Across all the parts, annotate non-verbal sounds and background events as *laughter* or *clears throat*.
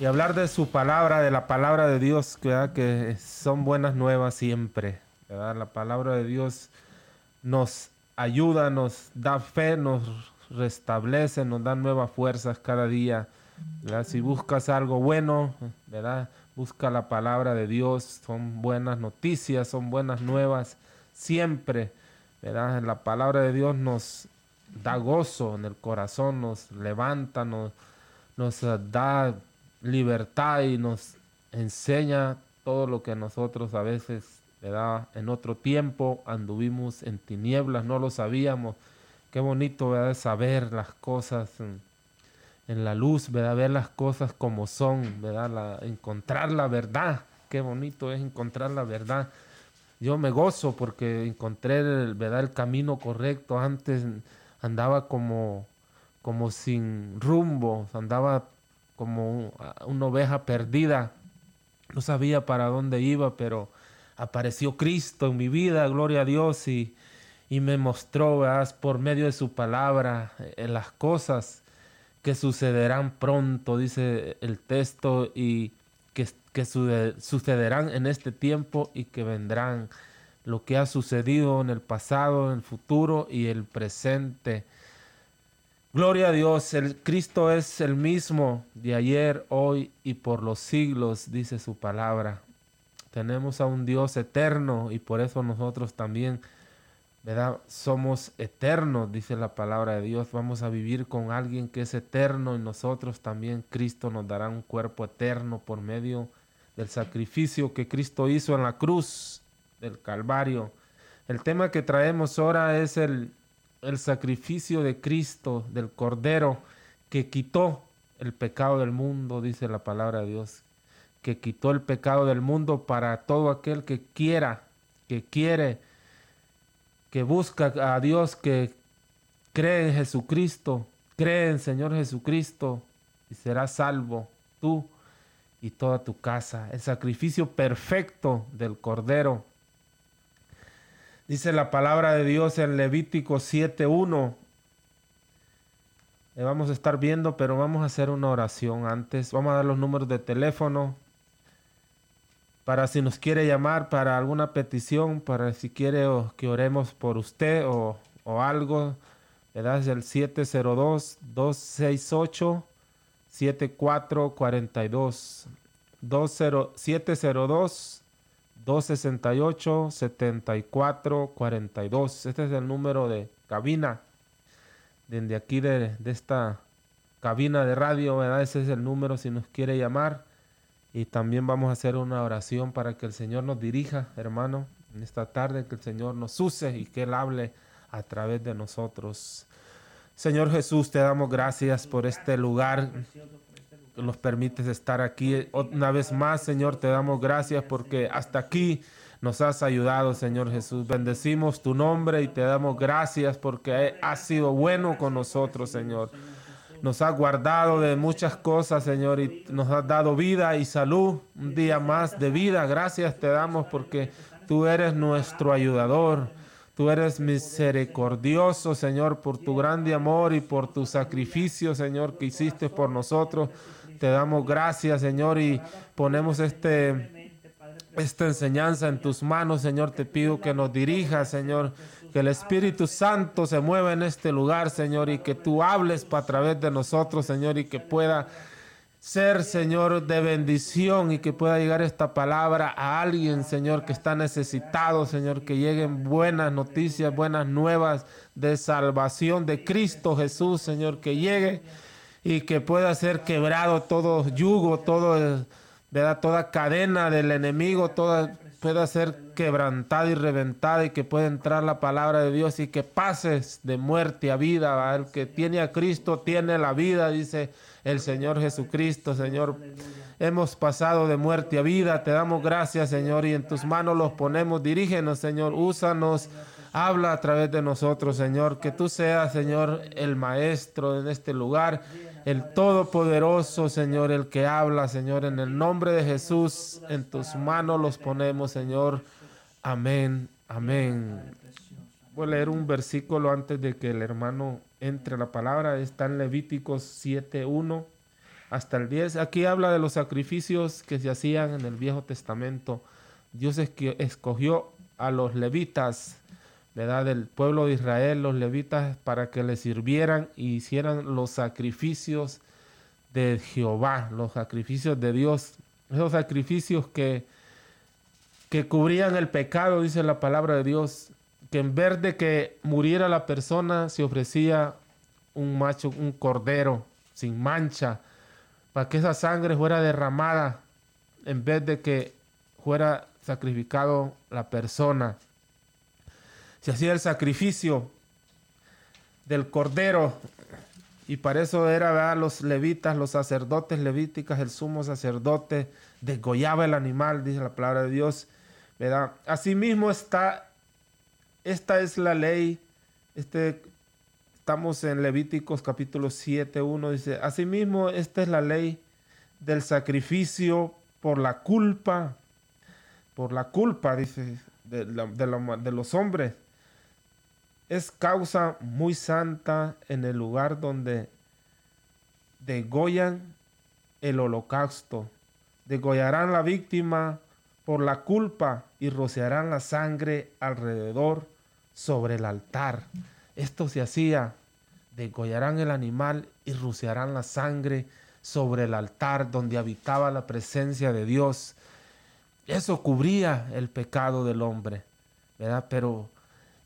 y hablar de su palabra, de la palabra de Dios, que son buenas nuevas siempre. La palabra de Dios nos ayuda, nos da fe, nos restablece, nos da nuevas fuerzas cada día. Si buscas algo bueno, ¿verdad? busca la palabra de Dios, son buenas noticias, son buenas nuevas siempre. ¿verdad? La palabra de Dios nos da gozo en el corazón, nos levanta, nos, nos da libertad y nos enseña todo lo que nosotros a veces ¿verdad? en otro tiempo anduvimos en tinieblas, no lo sabíamos. Qué bonito ¿verdad? saber las cosas en, la luz, ¿verdad? ver las cosas como son, ¿verdad? encontrar la verdad. Qué bonito es encontrar la verdad. Yo me gozo porque encontré el, ¿verdad? el camino correcto. Antes andaba como, como sin rumbo, andaba como una oveja perdida. No sabía para dónde iba, pero apareció Cristo en mi vida, gloria a Dios, y, y me mostró por medio de su palabra en eh, las cosas que sucederán pronto, dice el texto, y que, que sucederán en este tiempo y que vendrán lo que ha sucedido en el pasado, en el futuro y el presente. Gloria a Dios, el Cristo es el mismo de ayer, hoy y por los siglos, dice su palabra. Tenemos a un Dios eterno y por eso nosotros también, ¿verdad? Somos eternos, dice la palabra de Dios. Vamos a vivir con alguien que es eterno y nosotros también, Cristo nos dará un cuerpo eterno por medio del sacrificio que Cristo hizo en la cruz del Calvario. El tema que traemos ahora es el el sacrificio de Cristo, del Cordero, que quitó el pecado del mundo, dice la palabra de Dios, que quitó el pecado del mundo para todo aquel que quiera, que quiere, que busca a Dios, que cree en Jesucristo, cree en Señor Jesucristo y será salvo tú y toda tu casa. El sacrificio perfecto del Cordero Dice la palabra de Dios en Levítico 7.1. Le vamos a estar viendo, pero vamos a hacer una oración antes. Vamos a dar los números de teléfono para si nos quiere llamar para alguna petición, para si quiere que oremos por usted o, algo. ¿verdad? Es el 702-268-7442. 702 268-7442. Este es el número de cabina. Desde aquí de, esta cabina de radio, ¿verdad? Ese es el número si nos quiere llamar. Y también vamos a hacer una oración para que el Señor nos dirija, hermano, en esta tarde, que el Señor nos use y que Él hable a través de nosotros. Señor Jesús, te damos gracias por este lugar nos permites estar aquí. Una vez más, Señor, te damos gracias porque hasta aquí nos has ayudado, Señor Jesús. Bendecimos tu nombre y te damos gracias porque has sido bueno con nosotros, Señor. Nos has guardado de muchas cosas, Señor, y nos has dado vida y salud. Un día más de vida. Gracias te damos porque tú eres nuestro ayudador. Tú eres misericordioso, Señor, por tu grande amor y por tu sacrificio, Señor, que hiciste por nosotros. Te damos gracias, Señor, y ponemos este, esta enseñanza en tus manos, Señor. Te pido que nos dirijas, Señor, que el Espíritu Santo se mueva en este lugar, Señor, y que tú hables a través de nosotros, Señor, y que pueda ser, Señor, de bendición y que pueda llegar esta palabra a alguien, Señor, que está necesitado, Señor, que lleguen buenas noticias, buenas nuevas de salvación de Cristo Jesús, Señor, que llegue y que pueda ser quebrado todo yugo, todo, toda cadena del enemigo, toda pueda ser quebrantada y reventada y que pueda entrar la palabra de Dios y que pases de muerte a vida. El que tiene a Cristo tiene la vida, dice el Señor Jesucristo, Señor. Hemos pasado de muerte a vida, te damos gracias, Señor, y en tus manos los ponemos. Dirígenos, Señor, úsanos Habla a través de nosotros, Señor. Que tú seas, Señor, el maestro en este lugar, el todopoderoso, Señor, el que habla, Señor. En el nombre de Jesús, en tus manos los ponemos, Señor. Amén, amén. Voy a leer un versículo antes de que el hermano entre la palabra. Está en Levíticos 7.1 hasta el 10. Aquí habla de los sacrificios que se hacían en el Viejo Testamento. Dios escogió a los levitas, ¿verdad? Del pueblo de Israel, los levitas, para que le sirvieran y hicieran los sacrificios de Jehová, los sacrificios de Dios, esos sacrificios que, que cubrían el pecado, dice la palabra de Dios, que en vez de que muriera la persona, se ofrecía un macho, un cordero sin mancha, para que esa sangre fuera derramada en vez de que fuera sacrificado la persona. Se hacía el sacrificio del cordero y para eso era los levitas, los sacerdotes levíticas, el sumo sacerdote degollaba el animal, dice la palabra de Dios. ¿verdad? Asimismo está, esta es la ley, este, estamos en Levíticos capítulo 7, 1, dice, asimismo esta es la ley del sacrificio por la culpa, por la culpa, dice, de, de los hombres es causa muy santa en el lugar donde degollan el holocausto. Degollarán la víctima por la culpa y rociarán la sangre alrededor sobre el altar. Esto se hacía, degollarán el animal y rociarán la sangre sobre el altar donde habitaba la presencia de Dios. Eso cubría el pecado del hombre, ¿verdad? Pero,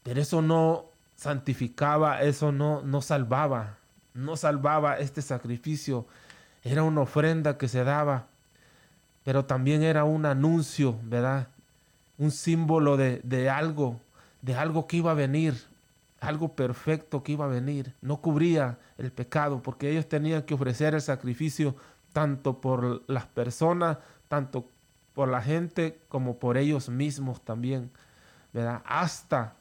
pero eso no santificaba, eso no, no salvaba, no salvaba este sacrificio. Era una ofrenda que se daba, pero también era un anuncio, ¿verdad? Un símbolo de, de algo, de algo que iba a venir, algo perfecto que iba a venir. No cubría el pecado, porque ellos tenían que ofrecer el sacrificio tanto por las personas, tanto por la gente, como por ellos mismos también, ¿verdad? Hasta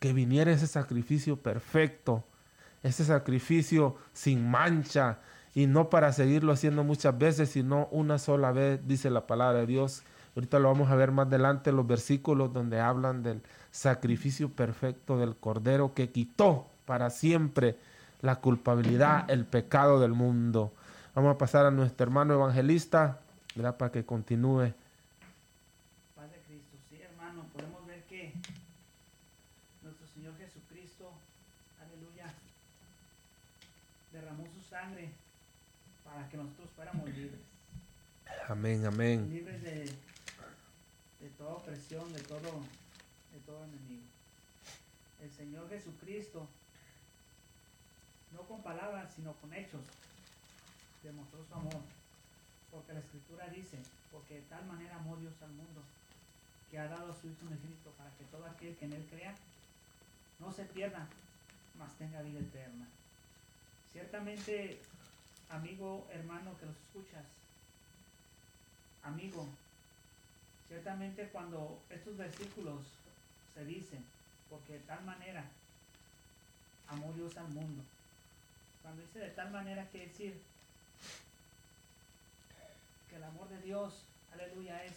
que viniera ese sacrificio perfecto, ese sacrificio sin mancha, y no para seguirlo haciendo muchas veces, sino una sola vez, dice la palabra de Dios. Ahorita lo vamos a ver más adelante, los versículos donde hablan del sacrificio perfecto del Cordero que quitó para siempre la culpabilidad, el pecado del mundo. Vamos a pasar a nuestro hermano evangelista, para que continúe que nosotros fuéramos libres. Amén, amén. Libres de, de toda opresión, de todo, de todo enemigo. El Señor Jesucristo, no con palabras, sino con hechos, demostró su amor. Porque la Escritura dice, porque de tal manera amó Dios al mundo, que ha dado a su Hijo Jesucristo para que todo aquel que en Él crea, no se pierda, mas tenga vida eterna. Ciertamente amigo, hermano que nos escuchas, amigo, ciertamente cuando estos versículos se dicen, porque de tal manera amó Dios al mundo, cuando dice de tal manera quiere decir que el amor de Dios, aleluya, es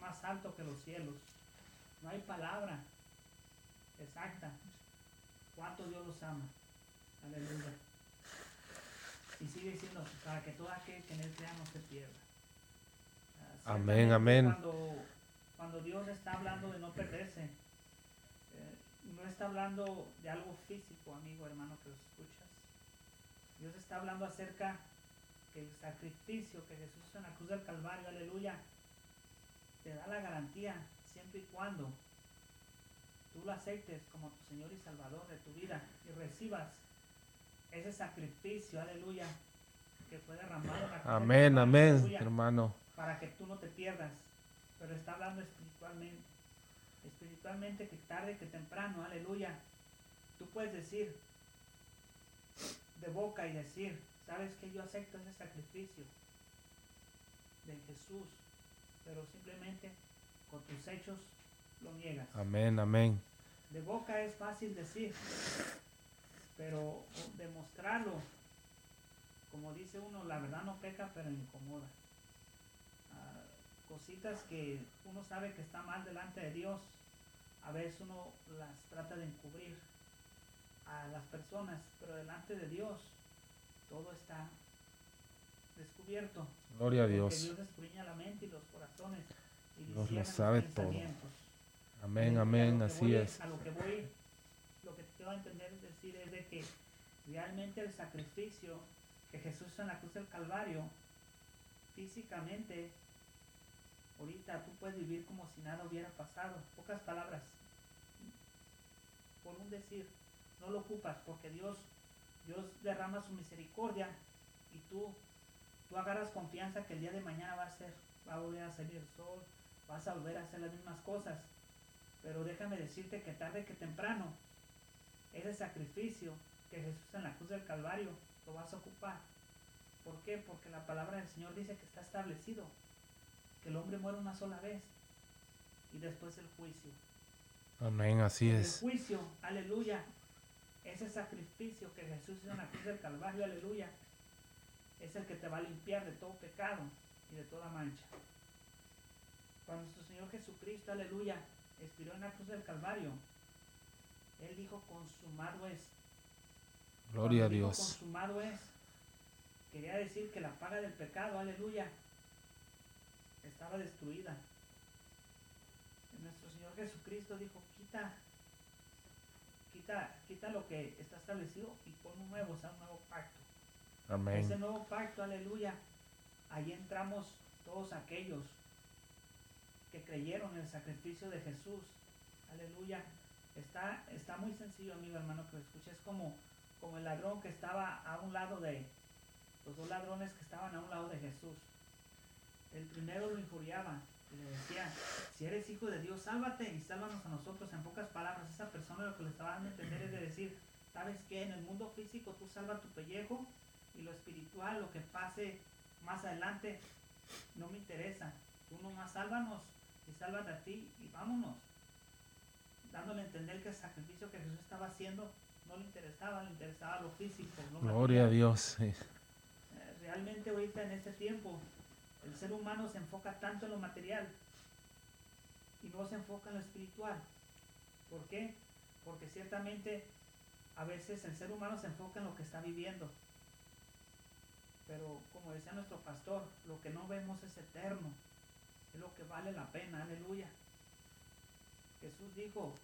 más alto que los cielos. No hay palabra exacta cuánto Dios los ama. Aleluya. Y sigue diciendo, para que todo aquel que en él crea no se pierda. amén, amén. Cuando, cuando, Dios está hablando de no perderse, eh, no está hablando de algo físico, amigo, hermano, que lo escuchas. Dios está hablando acerca que el sacrificio que Jesús hizo en la cruz del Calvario, aleluya, te da la garantía siempre y cuando tú lo aceptes como tu Señor y Salvador de tu vida y recibas ese sacrificio, aleluya, que fue derramado. Amén, amén, hermano. Para que tú no te pierdas, pero está hablando espiritualmente. Espiritualmente que tarde que temprano, aleluya. Tú puedes decir de boca y decir, sabes que yo acepto ese sacrificio de Jesús, pero simplemente con tus hechos lo niegas. Amén, amén. De boca es fácil decir, pero demostrarlo, como dice uno, la verdad no peca, pero incomoda. Ah, cositas que uno sabe que está mal delante de Dios, a veces uno las trata de encubrir a las personas, pero delante de Dios todo está descubierto. Gloria a Porque Dios. Dios escudriña la mente y los corazones. Y Dios lo sabe todo. Amén, amén, así es. A lo que voy, quiero entender es decir, es de que realmente el sacrificio que Jesús hizo en la cruz del Calvario, físicamente, ahorita tú puedes vivir como si nada hubiera pasado. Pocas palabras. Por un decir, no lo ocupas porque Dios, Dios derrama su misericordia y tú, tú agarras confianza que el día de mañana va a ser, va a volver a salir el sol, vas a volver a hacer las mismas cosas. Pero déjame decirte que tarde que temprano, ese sacrificio que Jesús en la cruz del Calvario lo vas a ocupar. ¿Por qué? Porque la palabra del Señor dice que está establecido que el hombre muere una sola vez y después el juicio. Amén, así El es. juicio, aleluya, ese sacrificio que Jesús hizo en la cruz del Calvario, aleluya, es el que te va a limpiar de todo pecado y de toda mancha. Cuando nuestro Señor Jesucristo, aleluya, expiró en la cruz del Calvario, Él dijo, consumado es. Gloria a Dios. Consumado es. Quería decir que la paga del pecado, aleluya, estaba destruida. Nuestro Señor Jesucristo dijo, quita, quita, quita lo que está establecido y pon un nuevo, o sea, un nuevo pacto. Ese Amén. nuevo pacto, aleluya, ahí entramos todos aquellos que creyeron en el sacrificio de Jesús. Aleluya. Está, está muy sencillo, amigo hermano, que lo escuches. Es como, como el ladrón que estaba a un lado de, los dos ladrones que estaban a un lado de Jesús. El primero lo injuriaba y le decía, si eres hijo de Dios, sálvate y sálvanos a nosotros. En pocas palabras, esa persona lo que le estaba dando a entender es de decir, ¿sabes qué? En el mundo físico tú salva tu pellejo y lo espiritual, lo que pase más adelante, no me interesa. Tú nomás sálvanos y sálvate a ti y vámonos. Dándole a entender que el sacrificio que Jesús estaba haciendo no le interesaba, le interesaba lo físico. lo Gloria a. Dios. sí. Eh, Realmente ahorita en este tiempo el ser humano se enfoca tanto en lo material y no se enfoca en lo espiritual. ¿Por qué? Porque ciertamente a veces el ser humano se enfoca en lo que está viviendo. Pero como decía nuestro pastor, lo que no vemos es eterno, es lo que vale la pena, aleluya. Jesús dijo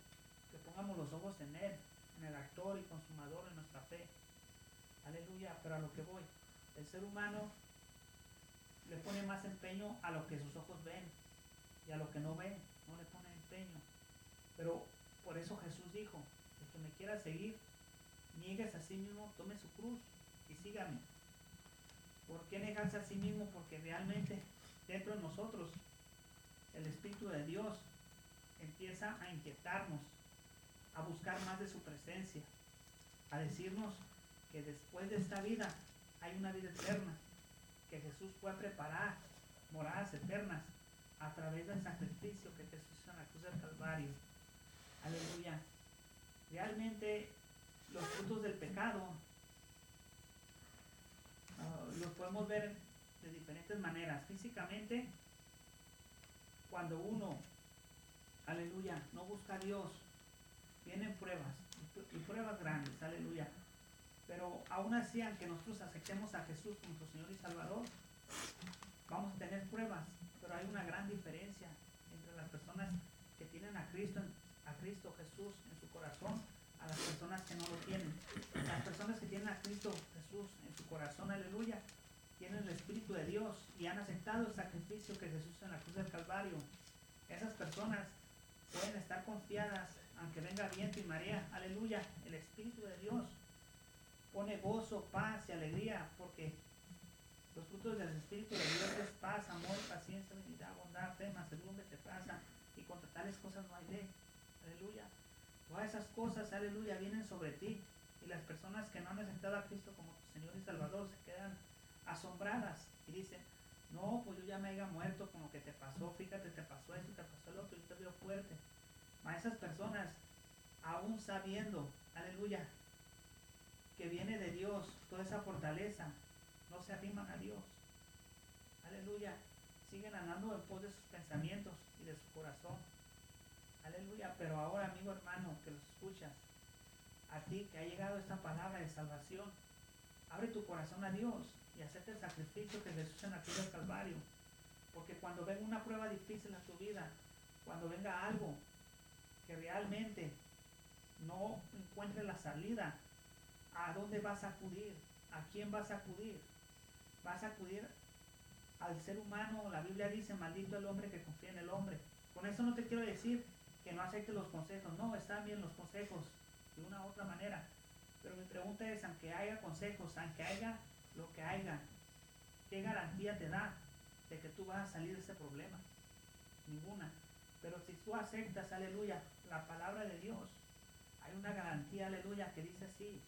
que pongamos los ojos en Él, en el actor y consumador de nuestra fe. Aleluya, pero a lo que voy, el ser humano le pone más empeño a lo que sus ojos ven y a lo que no ven, no le pone empeño. Pero por eso Jesús dijo, el que me quiera seguir, niegues a sí mismo, tome su cruz y sígame. ¿Por qué negarse a sí mismo? Porque realmente dentro de nosotros el Espíritu de Dios empieza a inquietarnos, a buscar más de su presencia, a decirnos que después de esta vida hay una vida eterna, que Jesús puede preparar moradas eternas a través del sacrificio que Jesús hizo en la cruz del Calvario. Aleluya. Realmente los frutos del pecado ah, los podemos ver de diferentes maneras. Físicamente, cuando uno, aleluya, no busca a Dios, vienen pruebas, y pr- y pruebas grandes, aleluya. Pero aún así, aunque nosotros aceptemos a Jesús como nuestro Señor y Salvador, vamos a tener pruebas, pero hay una gran diferencia entre las personas que tienen a Cristo, a Cristo Jesús en su corazón, a las personas que no lo tienen. Las personas que tienen a Cristo Jesús en su corazón, aleluya, tienen el Espíritu de Dios y han aceptado el sacrificio que Jesús hizo en la cruz del Calvario. Esas personas pueden estar confiadas, aunque venga viento y marea, aleluya, el Espíritu de Dios pone gozo, paz y alegría, porque los frutos del Espíritu de Dios es paz, amor, paciencia, benignidad, bondad, fe, mansedumbre, templanza, y contra tales cosas no hay ley. Aleluya. Todas esas cosas, aleluya, vienen sobre ti. Y las personas que no han aceptado a Cristo como tu Señor y Salvador se quedan asombradas y dicen, no, pues yo ya me haya muerto con lo que te pasó, fíjate, te pasó esto, te pasó el otro, yo te veo fuerte. A esas personas, aún sabiendo, aleluya, que viene de Dios, toda esa fortaleza, no se arriman a Dios. Aleluya. Siguen andando en pos de sus pensamientos y de su corazón. Aleluya. Pero ahora, amigo hermano, que los escuchas, a ti que ha llegado esta palabra de salvación, Abre tu corazón a Dios y acepta el sacrificio que Jesús en la cruz del Calvario. Porque cuando venga una prueba difícil en tu vida, cuando venga algo que realmente no encuentre la salida, ¿a dónde vas a acudir? ¿A quién vas a acudir? Vas a acudir al ser humano. La Biblia dice, maldito el hombre que confía en el hombre. Con eso no te quiero decir que no acepte los consejos. No, están bien los consejos de una u otra manera. Pero mi pregunta es, aunque haya consejos, aunque haya lo que haya, ¿qué garantía te da de que tú vas a salir de ese problema? Ninguna. Pero si tú aceptas, aleluya, la palabra de Dios, hay una garantía, aleluya, que dice así,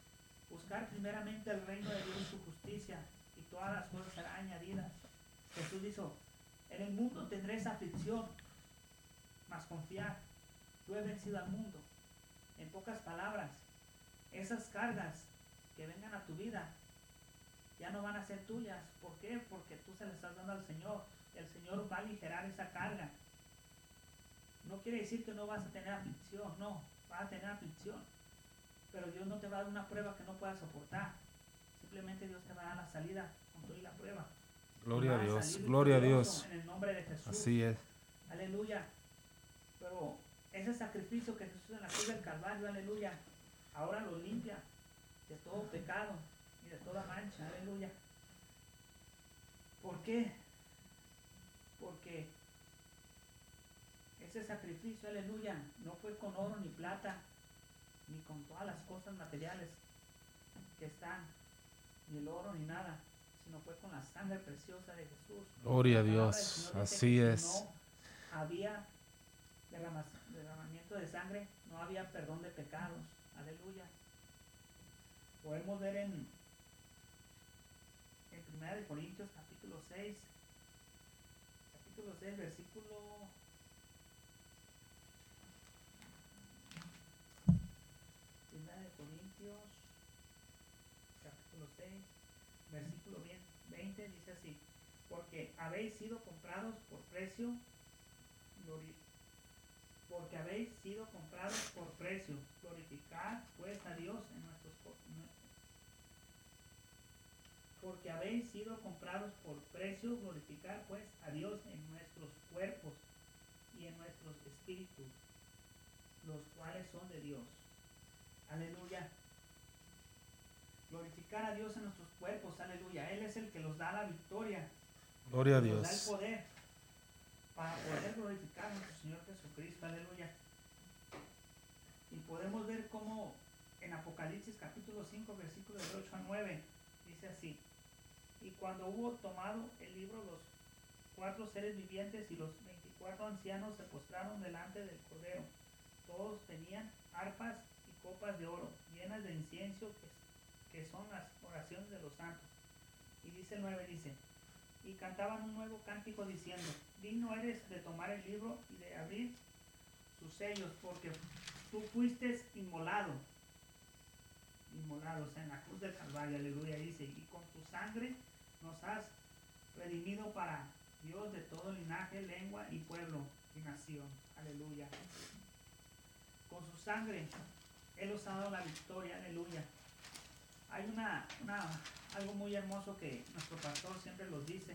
buscar primeramente el reino de Dios y su justicia, y todas las cosas serán añadidas. Jesús dijo, en el mundo tendréis aflicción, mas confiar, tú he vencido al mundo. En pocas palabras, esas cargas que vengan a tu vida ya no van a ser tuyas. ¿Por qué? Porque tú se las estás dando al Señor. El Señor va a aligerar esa carga. No quiere decir que no vas a tener aflicción, no, vas a tener aflicción. Pero Dios no te va a dar una prueba que no puedas soportar. Simplemente Dios te va a dar la salida con toda la prueba. Gloria a Dios, gloria a Dios. En el nombre de Jesús. Así es. Aleluya. Pero ese sacrificio que Jesús en la cruz del Calvario, aleluya, ahora lo limpia de todo pecado y de toda mancha, aleluya. ¿Por qué? Porque ese sacrificio, aleluya, no fue con oro ni plata, ni con todas las cosas materiales que están, ni el oro ni nada, sino fue con la sangre preciosa de Jesús. Gloria a Dios, así es. No había derramamiento de sangre, no había perdón de pecados. Aleluya. Podemos ver en, en 1 Corintios capítulo 6, capítulo 6, versículo 1 Corintios capítulo 6, versículo 20 dice así, porque habéis sido comprados por precio, porque habéis sido comprados por precio. Glorificad pues a Dios en nuestros porque habéis sido comprados por precio, glorificar pues a Dios en nuestros cuerpos y en nuestros espíritus, los cuales son de Dios. Aleluya. Glorificar a Dios en nuestros cuerpos, aleluya. Él es el que nos da la victoria. Gloria a Dios. Nos da el poder para poder glorificar a nuestro Señor Jesucristo, aleluya. Y podemos ver cómo en Apocalipsis capítulo 5, versículos de 8 a 9, dice así, y cuando hubo tomado el libro, los cuatro seres vivientes y los 24 ancianos se postraron delante del Cordero. Todos tenían arpas y copas de oro, llenas de incienso, que, que son las oraciones de los santos. Y dice el 9, dice, y cantaban un nuevo cántico diciendo, digno eres de tomar el libro y de abrir sus sellos, porque tú fuiste inmolado, inmolado, o sea, en la cruz del Calvario, aleluya, dice, y con tu sangre nos has redimido para Dios de todo linaje, lengua y pueblo y nación, aleluya. Con su sangre, Él nos ha dado la victoria, aleluya. Hay una, una algo muy hermoso que nuestro pastor siempre los dice,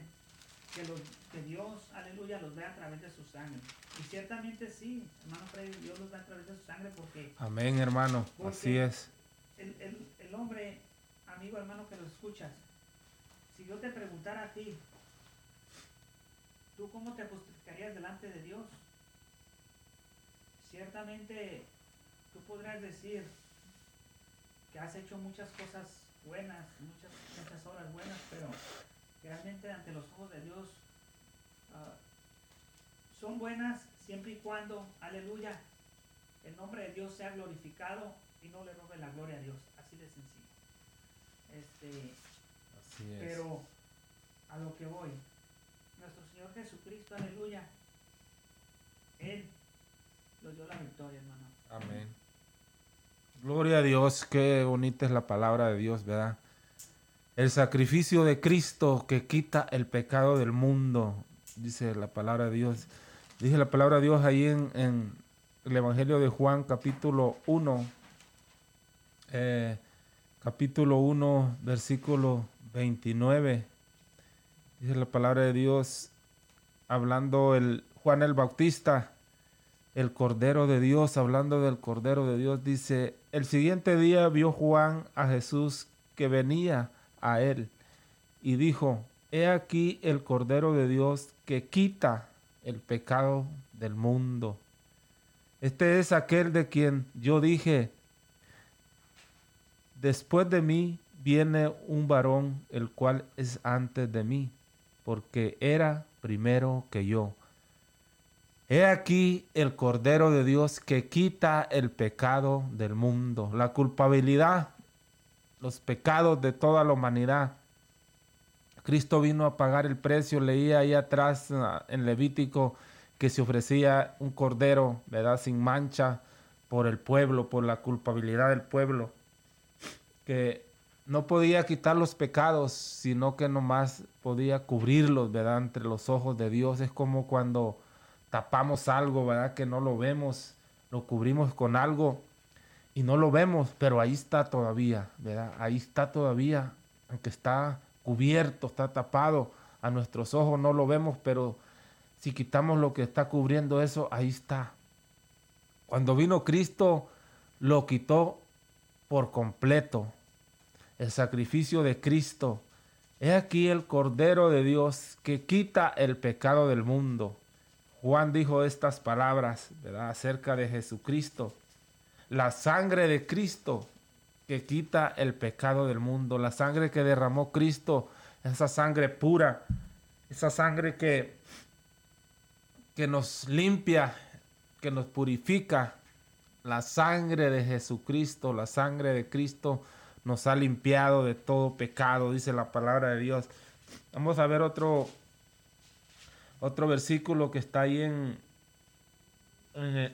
que, los, que Dios, aleluya, los ve a través de su sangre. Y ciertamente sí, hermano Freddy, Dios los ve a través de su sangre porque... Amén, hermano, así es. El, el, el, hombre, amigo, hermano, que lo escuchas, si yo te preguntara a ti, ¿tú cómo te justificarías delante de Dios? Ciertamente tú podrás decir que has hecho muchas cosas buenas, muchas, muchas obras buenas, pero realmente ante los ojos de Dios uh, son buenas siempre y cuando, aleluya, el nombre de Dios sea glorificado y no le robe la gloria a Dios. Así de sencillo. Este, Así es. Pero a lo que voy, nuestro Señor Jesucristo, aleluya, Él nos dio la victoria, hermano. Amén. Gloria a Dios, qué bonita es la palabra de Dios, ¿verdad? El sacrificio de Cristo que quita el pecado del mundo, dice la palabra de Dios. Dice la palabra de Dios ahí en, el Evangelio de Juan capítulo 1, eh, capítulo 1, versículo 29. Dice la palabra de Dios, hablando el Juan el Bautista, el Cordero de Dios, hablando del Cordero de Dios, dice, el siguiente día vio Juan a Jesús que venía a él y dijo, he aquí el Cordero de Dios que quita el pecado del mundo. Este es aquel de quien yo dije, después de mí viene un varón el cual es antes de mí, porque era primero que yo. He aquí el Cordero de Dios que quita el pecado del mundo, la culpabilidad, los pecados de toda la humanidad. Cristo vino a pagar el precio, leía ahí atrás ah, en Levítico que se ofrecía un cordero, ¿verdad? Sin mancha por el pueblo, por la culpabilidad del pueblo, que no podía quitar los pecados, sino que nomás podía cubrirlos, ¿verdad? Entre los ojos de Dios. Es como cuando tapamos algo, ¿verdad? Que no lo vemos, lo cubrimos con algo y no lo vemos, pero ahí está todavía, ¿verdad? Ahí está todavía, aunque está cubierto, está tapado, a nuestros ojos no lo vemos, pero si quitamos lo que está cubriendo eso, ahí está. Cuando vino Cristo, lo quitó por completo. El sacrificio de Cristo. He aquí el Cordero de Dios que quita el pecado del mundo. Juan dijo estas palabras acerca de Jesucristo. La sangre de Cristo que quita el pecado del mundo. La sangre que derramó Cristo, esa sangre pura, esa sangre que que nos limpia, que nos purifica. La sangre de Jesucristo, la sangre de Cristo nos ha limpiado de todo pecado, dice la palabra de Dios. Vamos a ver otro, otro versículo que está ahí en,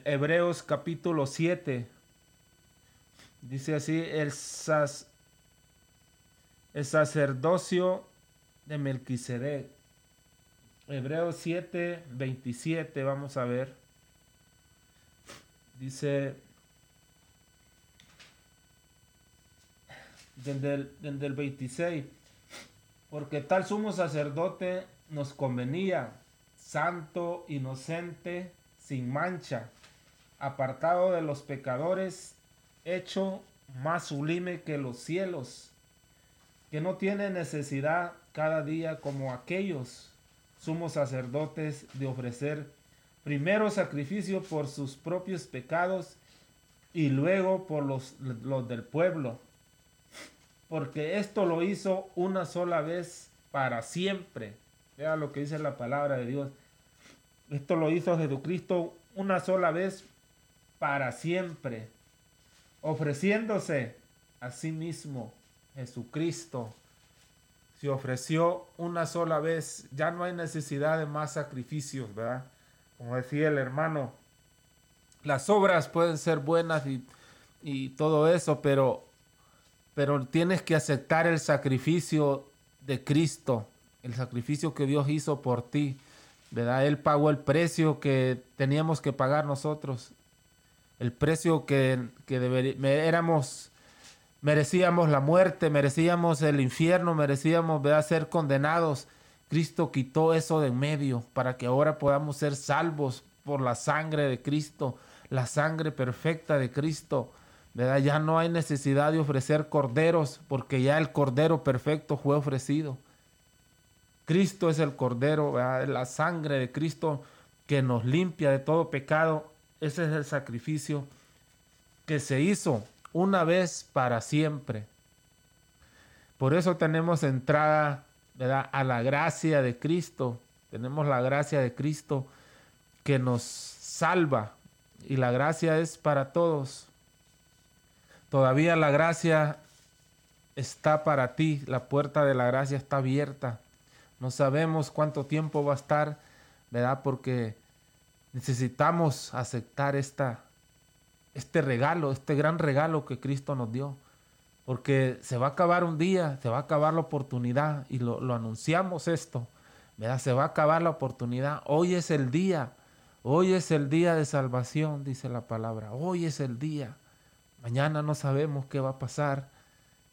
Hebreos capítulo 7. Dice así, el, el sacerdocio de Melquisedec. Hebreos 7, 27, vamos a ver. Dice, desde el, 26, porque tal sumo sacerdote nos convenía, santo, inocente, sin mancha, apartado de los pecadores, hecho más sublime que los cielos, que no tiene necesidad cada día como aquellos sumos sacerdotes de ofrecer primero sacrificio por sus propios pecados y luego por los, los del pueblo. Porque esto lo hizo una sola vez para siempre. Vea lo que dice la palabra de Dios. Esto lo hizo Jesucristo una sola vez para siempre, ofreciéndose a sí mismo, Jesucristo, se ofreció una sola vez, ya no hay necesidad de más sacrificios, ¿verdad? Como decía el hermano, las obras pueden ser buenas y, todo eso, pero, pero tienes que aceptar el sacrificio de Cristo, el sacrificio que Dios hizo por ti, ¿verdad? Él pagó el precio que teníamos que pagar nosotros, el precio que, que éramos merecíamos la muerte, merecíamos el infierno, merecíamos ser condenados. Cristo quitó eso de en medio para que ahora podamos ser salvos por la sangre de Cristo, la sangre perfecta de Cristo. ¿verdad? Ya no hay necesidad de ofrecer corderos porque ya el cordero perfecto fue ofrecido. Cristo es el cordero, la sangre de Cristo que nos limpia de todo pecado. Ese es el sacrificio que se hizo una vez para siempre. Por eso tenemos entrada a la gracia de Cristo. Tenemos la gracia de Cristo que nos salva. Y la gracia es para todos. Todavía la gracia está para ti. La puerta de la gracia está abierta. No sabemos cuánto tiempo va a estar, ¿verdad? Porque necesitamos aceptar esta este regalo, este gran regalo que Cristo nos dio. Porque se va a acabar un día, se va a acabar la oportunidad y lo, anunciamos esto. ¿verdad? Se va a acabar la oportunidad. Hoy es el día. Hoy es el día de salvación, dice la palabra. Hoy es el día. Mañana no sabemos qué va a pasar.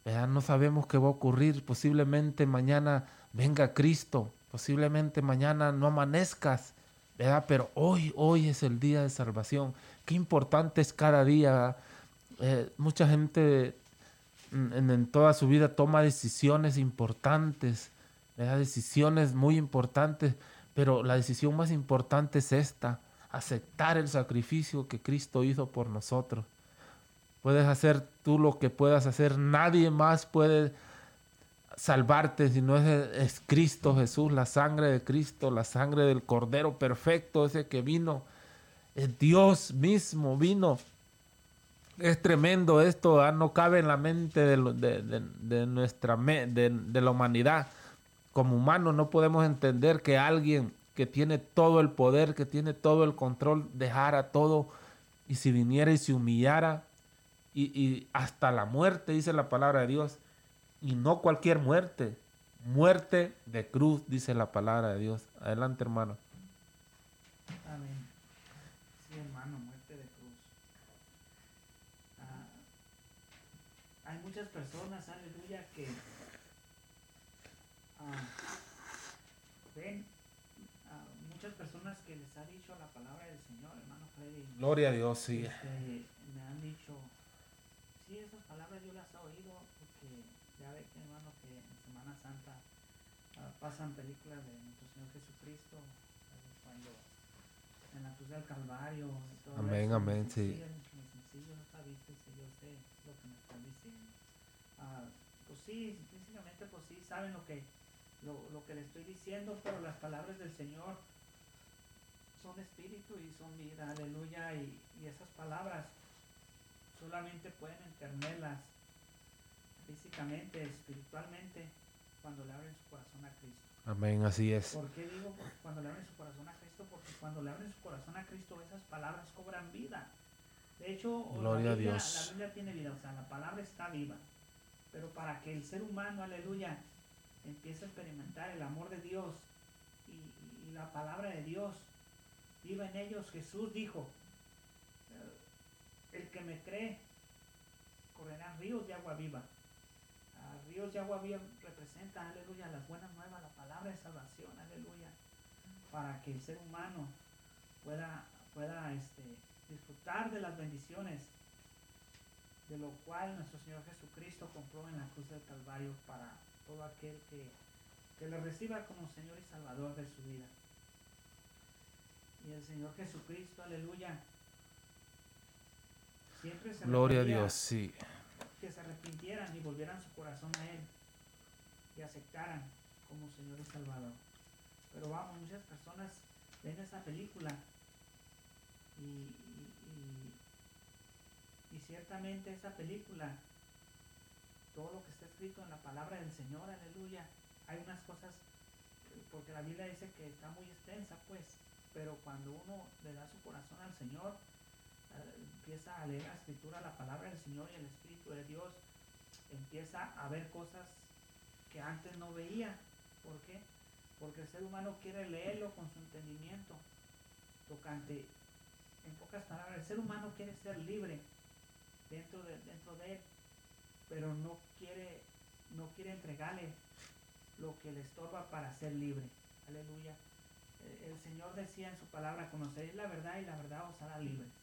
No sabemos qué va a ocurrir. Posiblemente mañana venga Cristo. Posiblemente mañana no amanezcas. ¿verdad? Pero hoy, hoy es el día de salvación. Qué importante es cada día. Eh, mucha gente en, toda su vida toma decisiones importantes, decisiones muy importantes, pero la decisión más importante es esta, aceptar el sacrificio que Cristo hizo por nosotros. Puedes hacer tú lo que puedas hacer, nadie más puede salvarte si no es, es Cristo Jesús, la sangre de Cristo, la sangre del Cordero perfecto, ese que vino, es Dios mismo vino. Es tremendo esto, no cabe en la mente de, nuestra de, la humanidad. Como humanos no podemos entender que alguien que tiene todo el poder, que tiene todo el control, dejara todo y si viniera y se humillara y, y hasta la muerte, dice la palabra de Dios, y no cualquier muerte, muerte de cruz, dice la palabra de Dios. Adelante, hermano. muchas personas, aleluya, que ah, ven, ah, muchas personas que les ha dicho la palabra del Señor, hermano Freddy. Gloria a Dios, sí. Este, me han dicho, sí, esas palabras yo las he oído, porque ya ve que, hermano, que en Semana Santa ah, pasan películas de nuestro Señor Jesucristo, cuando en la cruz del Calvario. todo amén, amén, sí. pues sí, físicamente pues sí, saben lo que, lo, que le estoy diciendo, pero las palabras del Señor son espíritu y son vida, aleluya, y, esas palabras solamente pueden entenderlas físicamente, espiritualmente, cuando le abren su corazón a Cristo. Amén, así es. ¿Por qué digo cuando le abren su corazón a Cristo? Porque cuando le abren su corazón a Cristo, esas palabras cobran vida. De hecho, Gloria a Dios. la Biblia tiene vida, o sea, la palabra está viva. Pero para que el ser humano, aleluya, empiece a experimentar el amor de Dios y, la palabra de Dios viva en ellos, Jesús dijo, el que me cree, correrán ríos de agua viva. Ríos de agua viva representan, aleluya, las buenas nuevas, la palabra de salvación, aleluya, para que el ser humano pueda, pueda este, disfrutar de las bendiciones de lo cual nuestro Señor Jesucristo compró en la cruz del Calvario para todo aquel que, le reciba como Señor y Salvador de su vida. Y el Señor Jesucristo, aleluya, siempre se Gloria a Dios, sí. Que se arrepintieran y volvieran su corazón a Él y aceptaran como Señor y Salvador. Pero vamos, muchas personas ven esa película y, y ciertamente esa película, todo lo que está escrito en la palabra del Señor, aleluya, hay unas cosas, porque la Biblia dice que está muy extensa, pues, pero cuando uno le da su corazón al Señor, empieza a leer la escritura, la palabra del Señor y el Espíritu de Dios, empieza a ver cosas que antes no veía. ¿Por qué? Porque el ser humano quiere leerlo con su entendimiento tocante. En pocas palabras, el ser humano quiere ser libre dentro de, dentro de él, pero no quiere, no quiere entregarle lo que le estorba para ser libre. Aleluya. Eh, el Señor decía en su palabra, conoceréis la verdad y la verdad os hará libres.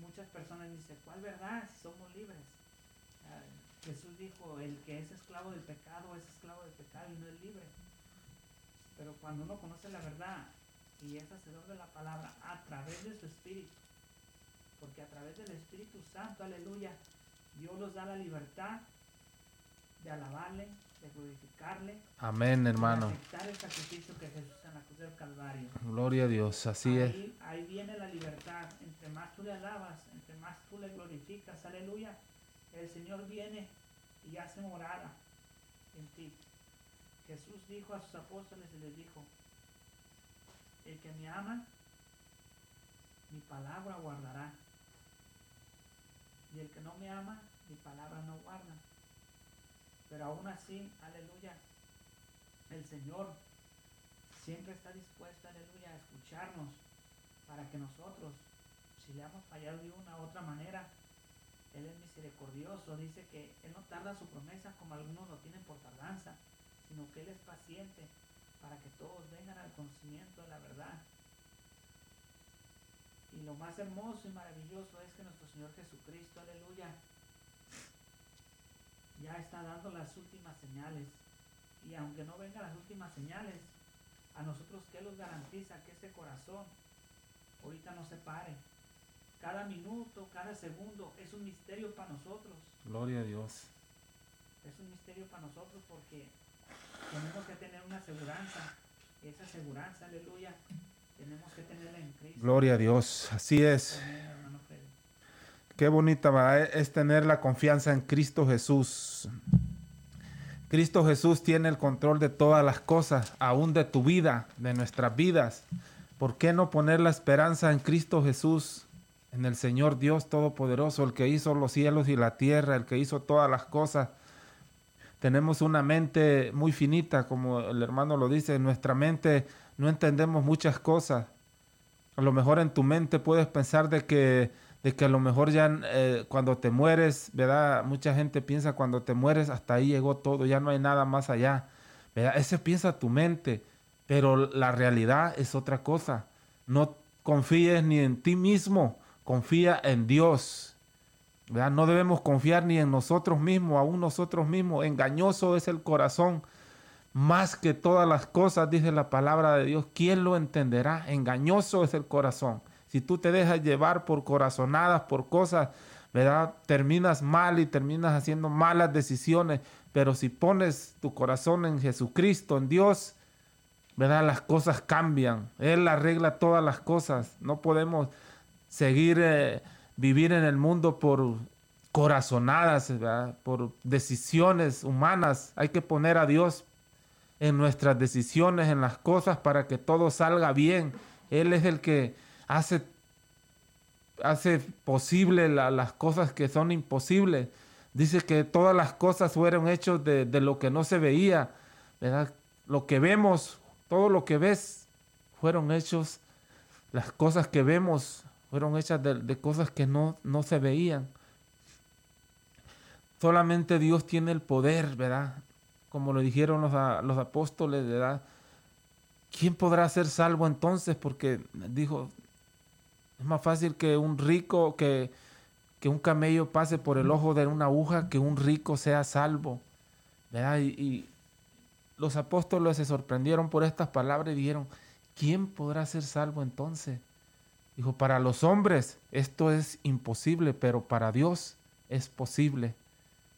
Muchas personas dicen, ¿cuál verdad somos libres? Ah, Jesús dijo, el que es esclavo del pecado es esclavo del pecado y no es libre. Pero cuando uno conoce la verdad y es hacedor de la palabra a través de su espíritu, porque a través del Espíritu Santo, aleluya, Dios nos da la libertad de alabarle, de glorificarle. Amén, hermano. De aceptar el sacrificio que Jesús en la cruz del Calvario. Gloria a Dios, así es. Ahí viene la libertad. Entre más tú le alabas, entre más tú le glorificas, aleluya, el Señor viene y hace morada en ti. Jesús dijo a sus apóstoles y les dijo, el que me ama, mi palabra guardará y el que no me ama, mi palabra no guarda. Pero aún así, aleluya, el Señor siempre está dispuesto, aleluya, a escucharnos para que nosotros, si le hemos fallado de una u otra manera, Él es misericordioso, dice que Él no tarda su promesa como algunos lo tienen por tardanza, sino que Él es paciente para que todos vengan al conocimiento de la verdad. Y lo más hermoso y maravilloso es que nuestro Señor Jesucristo, aleluya, ya está dando las últimas señales. Y aunque no vengan las últimas señales, a nosotros ¿qué nos garantiza que ese corazón ahorita no se pare? Cada minuto, cada segundo es un misterio para nosotros. Gloria a Dios. Es un misterio para nosotros porque tenemos que tener una aseguranza. Esa aseguranza, aleluya, tenemos que tenerla en Cristo. Gloria a Dios. Así es. Amén. Qué bonita ¿verdad? es tener la confianza en Cristo Jesús. Cristo Jesús tiene el control de todas las cosas, aún de tu vida, de nuestras vidas. ¿Por qué no poner la esperanza en Cristo Jesús, en el Señor Dios Todopoderoso, el que hizo los cielos y la tierra, el que hizo todas las cosas? Tenemos una mente muy finita, como el hermano lo dice, en nuestra mente no entendemos muchas cosas. A lo mejor en tu mente puedes pensar de que de que a lo mejor ya eh, cuando te mueres, ¿verdad? Mucha gente piensa cuando te mueres hasta ahí llegó todo, ya no hay nada más allá, ¿verdad? Ese piensa tu mente, pero la realidad es otra cosa. No confíes ni en ti mismo, confía en Dios. ¿verdad? No debemos confiar ni en nosotros mismos, aún nosotros mismos. Engañoso es el corazón. Más que todas las cosas, dice la palabra de Dios, ¿quién lo entenderá? Engañoso es el corazón. Si tú te dejas llevar por corazonadas, por cosas, ¿verdad? Terminas mal y terminas haciendo malas decisiones. Pero si pones tu corazón en Jesucristo, en Dios, ¿verdad? Las cosas cambian. Él arregla todas las cosas. No podemos seguir eh, vivir en el mundo por corazonadas, ¿verdad? por decisiones humanas. Hay que poner a Dios en nuestras decisiones, en las cosas, para que todo salga bien. Él es el que hace, hace posible las cosas que son imposibles. Dice que todas las cosas fueron hechas de, de, lo que no se veía, ¿verdad? Lo que vemos, todo lo que ves, fueron hechos, las cosas que vemos fueron hechas de, de cosas que no, no se veían. Solamente Dios tiene el poder, ¿verdad? Como lo dijeron los, los apóstoles, ¿verdad? ¿Quién podrá ser salvo entonces? Porque dijo, es más fácil que un rico, que, que un camello pase por el ojo de una aguja, que un rico sea salvo. ¿verdad? Y, y, los apóstoles se sorprendieron por estas palabras y dijeron, ¿quién podrá ser salvo entonces? Dijo, para los hombres esto es imposible, pero para Dios es posible.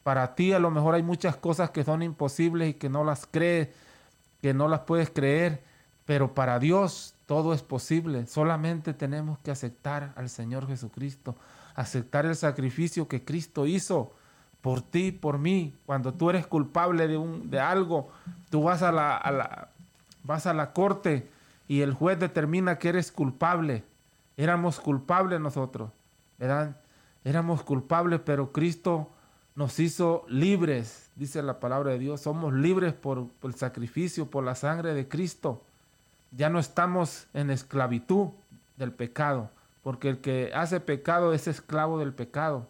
Para ti a lo mejor hay muchas cosas que son imposibles y que no las crees, que no las puedes creer, pero para Dios todo es posible. Solamente tenemos que aceptar al Señor Jesucristo, aceptar el sacrificio que Cristo hizo por ti, por mí. Cuando tú eres culpable de, un, de algo, tú vas a, la, a la, vas a la corte y el juez determina que eres culpable. Éramos culpables nosotros, ¿verdad? Éramos culpables, pero Cristo nos hizo libres, dice la palabra de Dios. Somos libres por, por el sacrificio, por la sangre de Cristo ya no estamos en esclavitud del pecado, porque el que hace pecado es esclavo del pecado.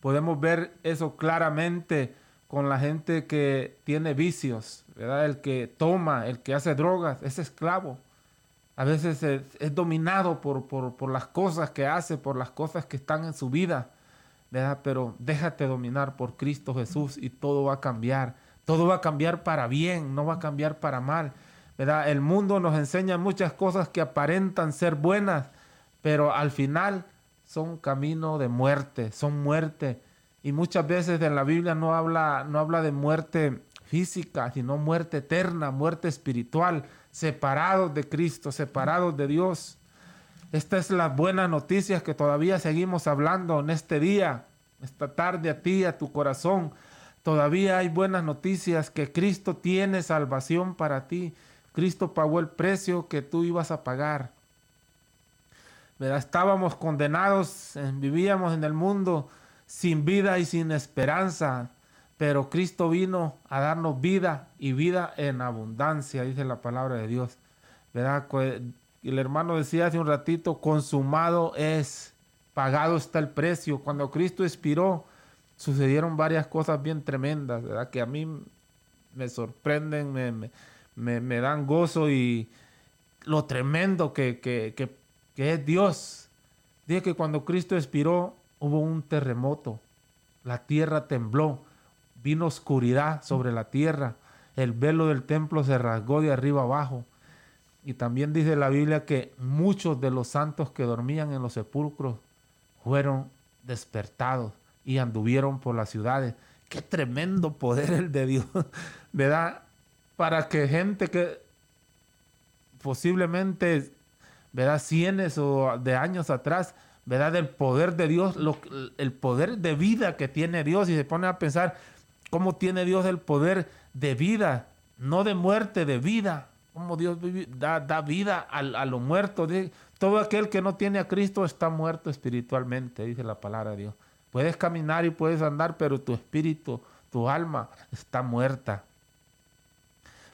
Podemos ver eso claramente con la gente que tiene vicios, ¿verdad? El que toma, el que hace drogas, es esclavo. A veces es, dominado por, por, por, las cosas que hace, por las cosas que están en su vida, ¿verdad? Pero déjate dominar por Cristo Jesús y todo va a cambiar. Todo va a cambiar para bien, no va a cambiar para mal. El mundo nos enseña muchas cosas que aparentan ser buenas, pero al final son camino de muerte, son muerte. Y muchas veces en la Biblia no habla, no habla de muerte física, sino muerte eterna, muerte espiritual, separados de Cristo, separados de Dios. Esta es la buena noticia que todavía seguimos hablando en este día, esta tarde a ti, a tu corazón. Todavía hay buenas noticias que Cristo tiene salvación para ti. Cristo pagó el precio que tú ibas a pagar. ¿Verdad? Estábamos condenados, vivíamos en el mundo sin vida y sin esperanza, pero Cristo vino a darnos vida y vida en abundancia, dice la palabra de Dios. ¿Verdad? El hermano decía hace un ratito, consumado es. pagado está el precio. Cuando Cristo expiró, sucedieron varias cosas bien tremendas, ¿verdad? Que a mí me sorprenden, me, me, dan gozo y lo tremendo que, que, que, que es Dios. Dije que cuando Cristo expiró, hubo un terremoto, la tierra tembló, vino oscuridad sobre la tierra, el velo del templo se rasgó de arriba abajo. Y también dice la Biblia que muchos de los santos que dormían en los sepulcros fueron despertados y anduvieron por las ciudades. Qué tremendo poder el de Dios, *laughs* ¿verdad? Para que gente que posiblemente, ¿verdad? Cienes o de años atrás, ¿verdad? Del poder de Dios, el poder de vida que tiene Dios y se pone a pensar cómo tiene Dios el poder de vida, no de muerte, de vida. Cómo Dios da, da vida a, a lo muerto. Todo aquel que no tiene a Cristo está muerto espiritualmente, dice la palabra de Dios. Puedes caminar y puedes andar, pero tu espíritu, tu alma está muerta.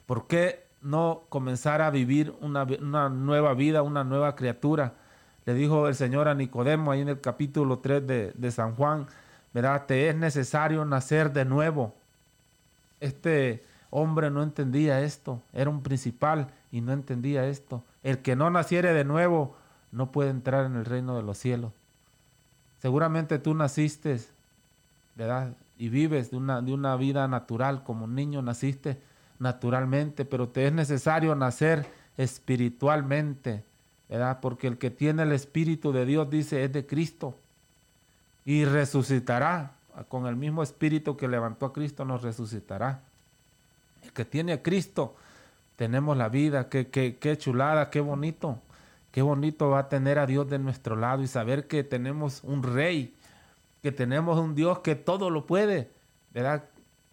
¿Por qué no comenzar a vivir una, nueva vida, una nueva criatura? Le dijo el Señor a Nicodemo ahí en el capítulo 3 de, de San Juan, ¿verdad? Te es necesario nacer de nuevo. Este hombre no entendía esto, era un principal y no entendía esto. El que no naciere de nuevo no puede entrar en el reino de los cielos. Seguramente tú naciste, ¿verdad? Y vives de una, de una vida natural, como un niño naciste naturalmente, pero te es necesario nacer espiritualmente, ¿verdad? Porque el que tiene el Espíritu de Dios dice es de Cristo y resucitará. Con el mismo Espíritu que levantó a Cristo nos resucitará. El que tiene a Cristo, tenemos la vida, qué, qué, qué chulada, qué bonito. Qué bonito va a tener a Dios de nuestro lado y saber que tenemos un rey, que tenemos un Dios que todo lo puede, ¿verdad?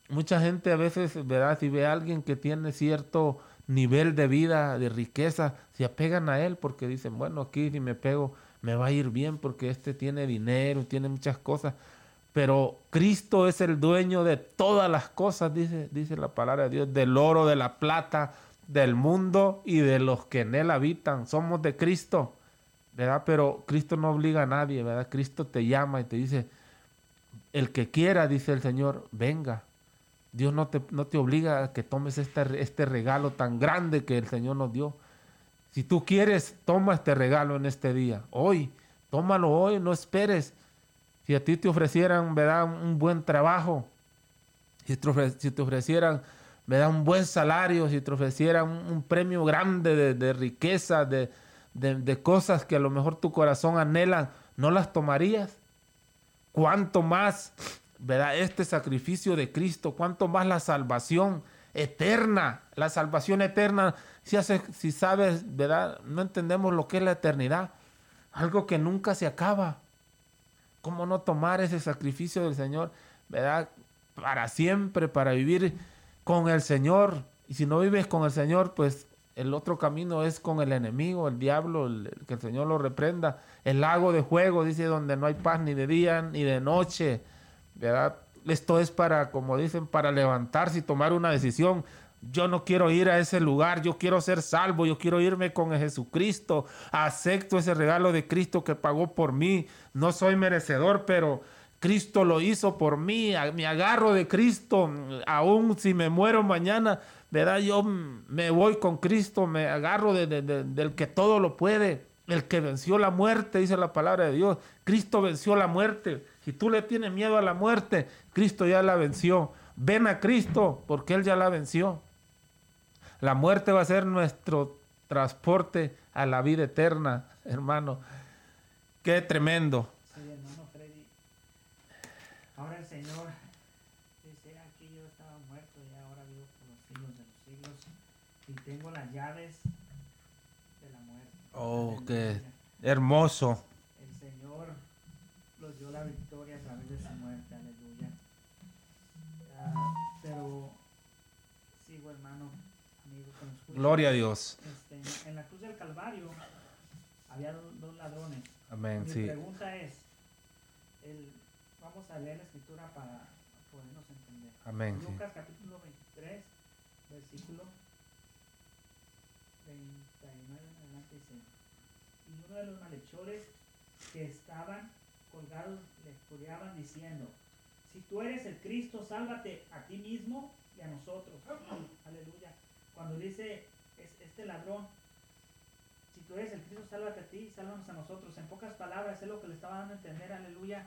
Mucha gente a veces, ¿verdad? Si ve a alguien que tiene cierto nivel de vida, de riqueza, se apegan a él porque dicen, bueno, aquí si me pego me va a ir bien porque este tiene dinero, tiene muchas cosas. Pero Cristo es el dueño de todas las cosas, dice, dice la palabra de Dios, del oro, de la plata, del mundo y de los que en él habitan. Somos de Cristo, ¿verdad? Pero Cristo no obliga a nadie, ¿verdad? Cristo te llama y te dice, el que quiera, dice el Señor, venga. Dios no te, no te obliga a que tomes este, este regalo tan grande que el Señor nos dio. Si tú quieres, toma este regalo en este día, hoy, tómalo hoy, no esperes. Si a ti te ofrecieran, ¿verdad? Un buen trabajo, si te ofrecieran me da un buen salario, si te ofreciera un, premio grande de, riqueza, de, de, cosas que a lo mejor tu corazón anhela, ¿no las tomarías? ¿Cuánto más, verdad, este sacrificio de Cristo? ¿Cuánto más la salvación eterna? La salvación eterna, si, hace, si sabes, ¿verdad? No entendemos lo que es la eternidad. Algo que nunca se acaba. ¿Cómo no tomar ese sacrificio del Señor, ¿verdad? Para siempre, para vivir con el Señor. Y si no vives con el Señor, pues el otro camino es con el enemigo, el diablo, que el Señor lo reprenda. El lago de juego, dice, donde no hay paz ni de día ni de noche. ¿Verdad? Esto es para, como dicen, para levantarse y tomar una decisión. Yo no quiero ir a ese lugar, yo quiero ser salvo, yo quiero irme con Jesucristo. Acepto ese regalo de Cristo que pagó por mí. No soy merecedor, pero Cristo lo hizo por mí, me agarro de Cristo, aún si me muero mañana, ¿verdad? Yo me voy con Cristo, me agarro del que todo lo puede, el que venció la muerte, dice la palabra de Dios. Cristo venció la muerte. Si tú le tienes miedo a la muerte, Cristo ya la venció. Ven a Cristo porque Él ya la venció. La muerte va a ser nuestro transporte a la vida eterna, hermano. Qué tremendo. Ahora el Señor dice, aquí yo estaba muerto y ahora vivo por los siglos de los siglos y tengo las llaves de la muerte. Oh, qué hermoso. Los dio la victoria a través de su muerte, aleluya. Ah, pero sigo hermano, amigo, con Gloria a Dios. Este, en la cruz del Calvario había dos, ladrones. Amén, Mi sí. pregunta es, el, vamos a leer la escritura para podernos entender. Amén. Lucas capítulo 23, versículo 29 en adelante dice, y uno de los malhechores que estaban colgados le coreaban diciendo, si tú eres el Cristo, sálvate a ti mismo y a nosotros. *clears throat* Aleluya. Cuando dice este ladrón, si tú eres el Cristo, sálvate a ti, sálvanos a nosotros. En pocas palabras, es lo que le estaba dando a entender, aleluya,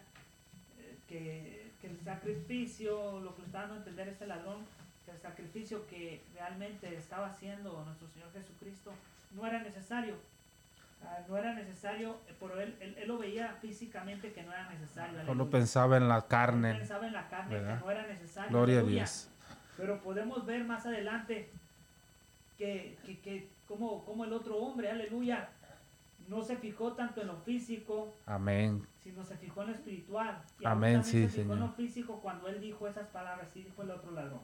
eh, que, que el sacrificio, lo que le estaba dando a entender este ladrón, que el sacrificio que realmente estaba haciendo nuestro Señor Jesucristo no era necesario no era necesario, pero él, él, lo veía físicamente que no era necesario. Solo pensaba en la carne. pensaba en la carne, que no era necesario. Gloria a Dios. Pero podemos ver más adelante que, que, que como, como el otro hombre, aleluya, no se fijó tanto en lo físico, amén, sino se fijó en lo espiritual. Y amén, sí, se fijó en lo físico cuando él dijo esas palabras, y dijo el otro ladrón.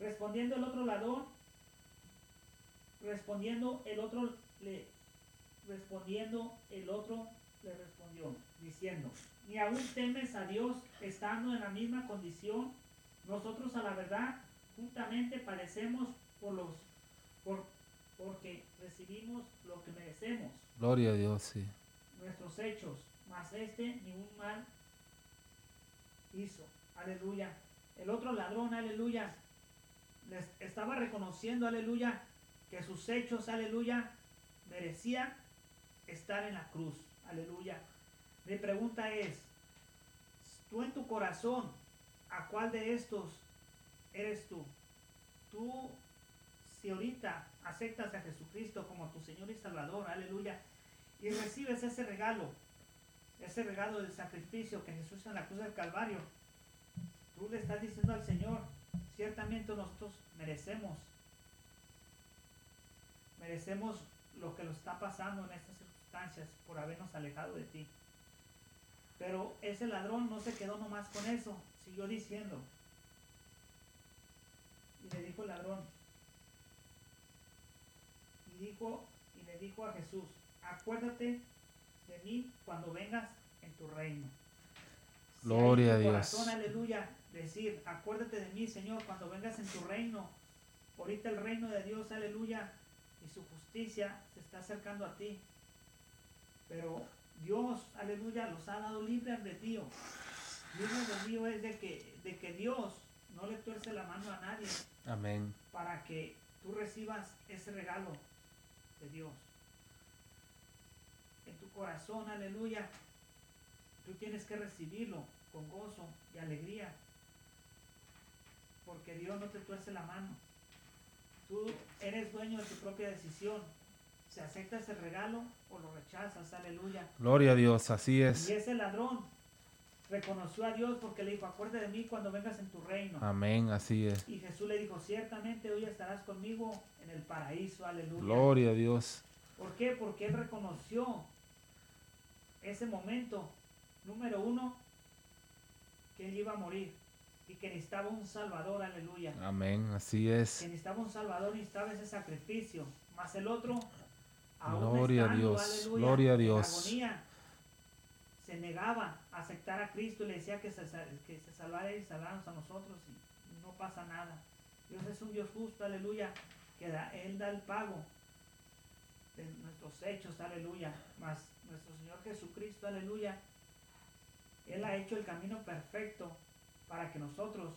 Respondiendo el otro ladrón, respondiendo el otro le, Respondiendo, el otro le respondió, diciendo, ni aún temes a Dios estando en la misma condición. Nosotros a la verdad juntamente padecemos por los, por, porque recibimos lo que merecemos. Gloria a Dios, sí. Nuestros hechos, mas este ni un mal hizo. Aleluya. El otro ladrón, aleluya, les estaba reconociendo, aleluya, que sus hechos, aleluya, merecían estar en la cruz. Aleluya. Mi pregunta es, tú en tu corazón, ¿a cuál de estos eres tú? Tú, si ahorita aceptas a Jesucristo como tu Señor y Salvador, aleluya, y recibes ese regalo, ese regalo del sacrificio que Jesús en la cruz del Calvario, tú le estás diciendo al Señor, ciertamente nosotros merecemos, merecemos lo que nos está pasando en estas por habernos alejado de ti. Pero ese ladrón no se quedó nomás con eso, siguió diciendo. Y le dijo el ladrón, y dijo, y le dijo a Jesús, acuérdate de mí cuando vengas en tu reino. Gloria a Dios. aleluya, decir, acuérdate de mí, Señor, cuando vengas en tu reino. Ahorita el reino de Dios, aleluya, y su justicia se está acercando a ti. Pero Dios, aleluya, los ha dado libre albedrío. Libre albedrío es de que, de que Dios no le tuerce la mano a nadie. Amén. Para que tú recibas ese regalo de Dios. En tu corazón, aleluya, tú tienes que recibirlo con gozo y alegría. Porque Dios no te tuerce la mano. Tú eres dueño de tu propia decisión si aceptas el regalo o lo rechazas, aleluya. Gloria a Dios, así es. Y ese ladrón reconoció a Dios porque le dijo, acuérdate de mí cuando vengas en tu reino. Amén, así es. Y Jesús le dijo, ciertamente hoy estarás conmigo en el paraíso, aleluya. Gloria a Dios. ¿Por qué? Porque él reconoció ese momento, número uno, que él iba a morir y que necesitaba un salvador, aleluya. Amén, así es. Que necesitaba un salvador, y necesitaba ese sacrificio. Más el otro, Gloria a Dios, gloria a Dios. Agonía, se negaba a aceptar a Cristo y le decía que se, que se salvara y salvarnos a nosotros y no pasa nada. Dios es un Dios justo, aleluya, que Él da el pago de nuestros hechos, aleluya. Mas nuestro Señor Jesucristo, aleluya, Él ha hecho el camino perfecto para que nosotros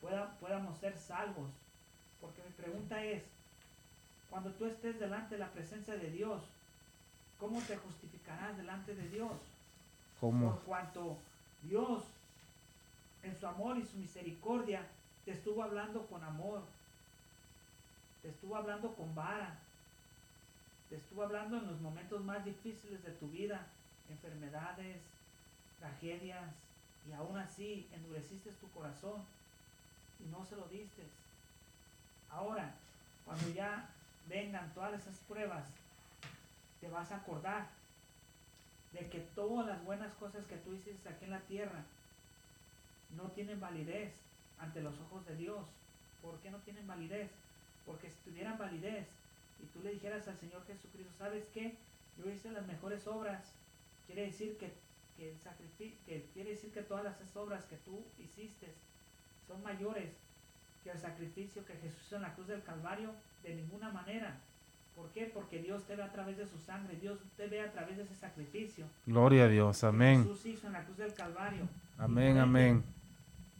pueda, podamos ser salvos. Porque mi pregunta es, cuando tú estés delante de la presencia de Dios, ¿cómo te justificarás delante de Dios? ¿Cómo? Por cuanto Dios, en su amor y su misericordia, te estuvo hablando con amor, te estuvo hablando con vara, te estuvo hablando en los momentos más difíciles de tu vida, enfermedades, tragedias, y aún así endureciste tu corazón y no se lo diste. Ahora, cuando ya vengan todas esas pruebas, te vas a acordar de que todas las buenas cosas que tú hiciste aquí en la tierra no tienen validez ante los ojos de Dios. ¿Por qué no tienen validez? Porque si tuvieran validez y tú le dijeras al Señor Jesucristo, ¿sabes qué? Yo hice las mejores obras. Quiere decir que, que, el que quiere decir que todas las obras que tú hiciste son mayores que el sacrificio que Jesús hizo en la cruz del Calvario de ninguna manera. ¿Por qué? Porque Dios te ve a través de su sangre, Dios te ve a través de ese sacrificio. Gloria a Dios, que amén. Jesús hizo en la cruz del Calvario. Amén, amén.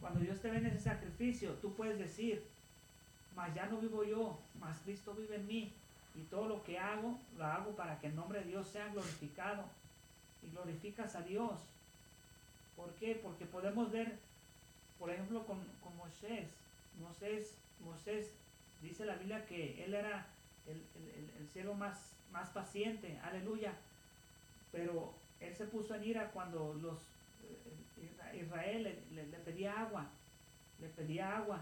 Cuando Dios te ve en ese sacrificio, tú puedes decir, mas ya no vivo yo, mas Cristo vive en mí. Y todo lo que hago, lo hago para que el nombre de Dios sea glorificado. Y glorificas a Dios. ¿Por qué? Porque podemos ver, por ejemplo, con, con Moisés. Moisés, Moisés, dice la Biblia que él era el, el, el- siervo más, más paciente, aleluya. Pero él se puso en ira cuando los eh, Isra- Israel le, le- pedía agua, le pedía agua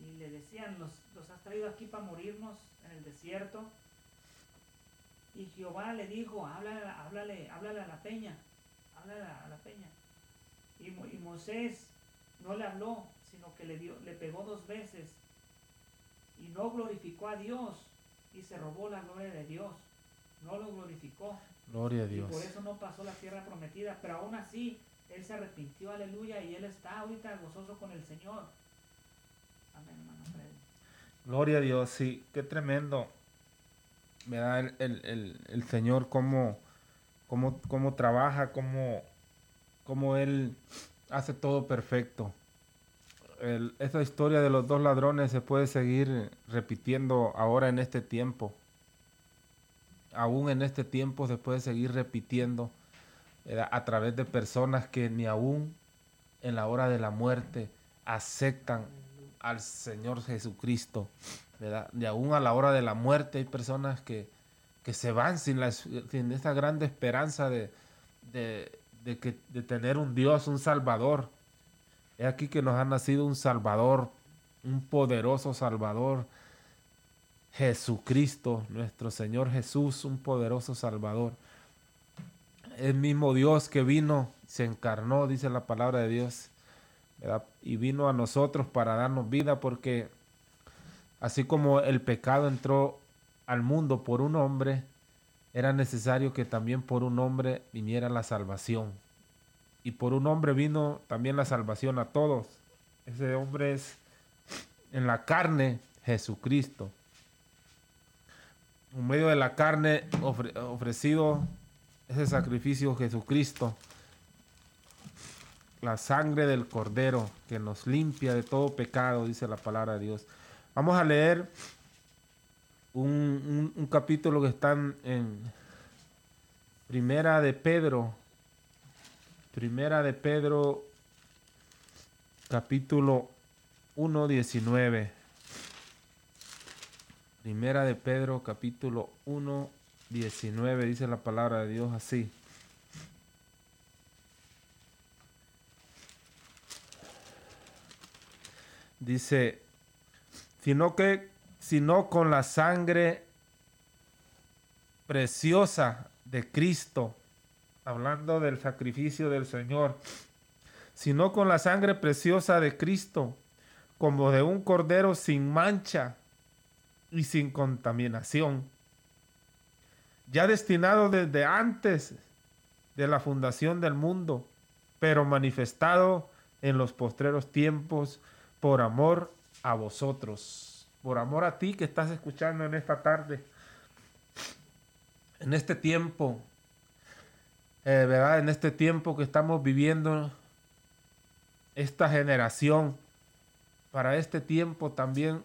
y le decían, los, los has traído aquí para morirnos en el desierto. Y Jehová le dijo, háblale, háblale, háblale a la peña, háblale a la peña. Y, y Moisés no le habló, sino que le, dio, le pegó dos veces y no glorificó a Dios y se robó la gloria de Dios. No lo glorificó. Gloria a Y Dios. por eso no pasó la tierra prometida, pero aún así él se arrepintió, aleluya, y él está ahorita gozoso con el Señor. Amén, hermano Freddy. Gloria a Dios, sí, qué tremendo. ¿Verdad? El, el, el, el Señor cómo, cómo, cómo trabaja, cómo, cómo Él hace todo perfecto. El- esa historia de los dos ladrones se puede seguir repitiendo ahora en este tiempo. Aún en este tiempo se puede seguir repitiendo ¿verdad? a través de personas que ni aún en la hora de la muerte aceptan al Señor Jesucristo, ¿verdad? Y aún a la hora de la muerte hay personas que, que se van sin, la, sin esa grande esperanza de, de, de que, de tener un Dios, un Salvador. Es aquí que nos ha nacido un Salvador, un poderoso Salvador, Jesucristo, nuestro Señor Jesús, un poderoso Salvador. El mismo Dios que vino, se encarnó, dice la palabra de Dios, y vino a nosotros para darnos vida porque así como el pecado entró al mundo por un hombre, era necesario que también por un hombre viniera la salvación. Y por un hombre vino también la salvación a todos. Ese hombre es en la carne Jesucristo. En medio de la carne ofre- ofrecido ese sacrificio Jesucristo la sangre del cordero que nos limpia de todo pecado, dice la palabra de Dios. Vamos a leer un, un- capítulo que está en Primera de Pedro. Primera de Pedro, capítulo 1, 19. Primera de Pedro, capítulo 1, 19, dice la palabra de Dios así. Dice, sino que, sino con la sangre preciosa de Cristo, hablando del sacrificio del Señor, sino con la sangre preciosa de Cristo, como de un cordero sin mancha y sin contaminación, ya destinado desde antes de la fundación del mundo, pero manifestado en los postreros tiempos por amor a vosotros, por amor a ti que estás escuchando en esta tarde, en este tiempo, eh, ¿verdad? En este tiempo que estamos viviendo, esta generación, para este tiempo también,